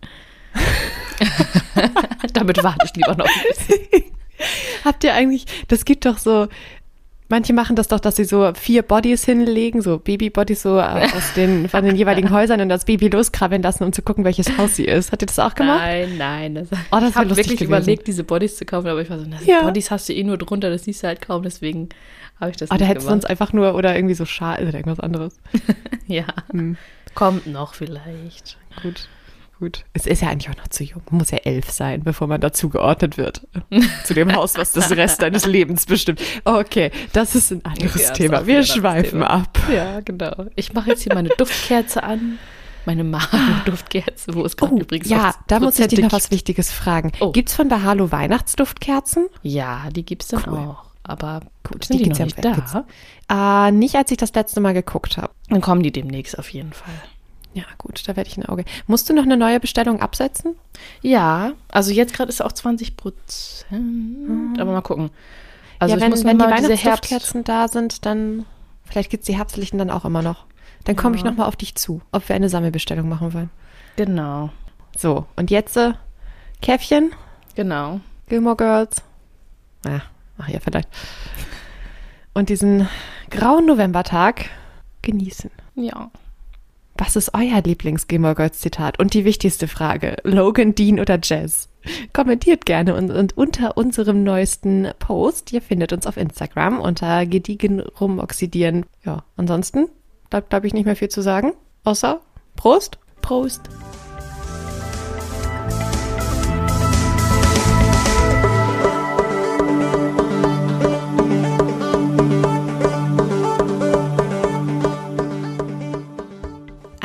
Damit warte ich lieber noch ein bisschen. Habt ihr eigentlich, das gibt doch so, manche machen das doch, dass sie so vier Bodies hinlegen, so Babybodies so äh, aus den, von den jeweiligen Häusern und das Baby loskrabbeln lassen, um zu gucken, welches Haus sie ist. Habt ihr das auch gemacht? Nein, nein. Das, das ich habe wirklich gewesen. überlegt, diese Bodies zu kaufen, aber ich war so, na, Ja. Bodies hast du eh nur drunter, das siehst du halt kaum, deswegen habe ich das da nicht hättest du sonst einfach nur, oder irgendwie so Schal oder irgendwas anderes. ja, Hm. kommt noch vielleicht. Gut. Gut. Es ist ja eigentlich auch noch zu jung. Man muss ja elf sein, bevor man dazu geordnet wird. Zu dem Haus, was das Rest deines Lebens bestimmt. Okay, das ist ein anderes Ja, Thema. Wir schweifen Thema. ab. Ja, genau. Ich mache jetzt hier meine Duftkerze an. Meine Magen-Duftkerze, wo es gerade Oh, übrigens ja, da muss ich dich noch was gibt. Wichtiges fragen. Oh. Gibt's von Bahalo Weihnachtsduftkerzen? Ja, die gibt es dann Cool. auch. Aber Gut, sind die die, noch ja nicht da? Äh, nicht, als ich das letzte Mal geguckt habe. Dann kommen die demnächst auf jeden Fall. Ja, gut, da werde ich ein Auge. Musst du noch eine neue Bestellung absetzen? Ja, also jetzt gerade ist auch 20 Prozent. Aber mal gucken. Also ja, ich wenn, wenn die. Weihnachtsduftkerzen da sind, dann vielleicht gibt's die herbstlichen dann auch immer noch. Dann komme ich Ja. noch mal auf dich zu, ob wir eine Sammelbestellung machen wollen. Genau, So, und jetzt äh, Käffchen, genau. Gilmore Girls. Ja, ach ja, vielleicht. Und diesen grauen Novembertag genießen. Ja. Was ist euer Lieblings-Gilmore Girls Zitat? Und die wichtigste Frage, Logan, Dean oder Jazz? Kommentiert gerne und, und unter unserem neuesten Post. Ihr findet uns auf Instagram unter gediegen rumoxidieren. Ja, ansonsten bleibt, glaube ich, nicht mehr viel zu sagen. Außer Prost. Prost.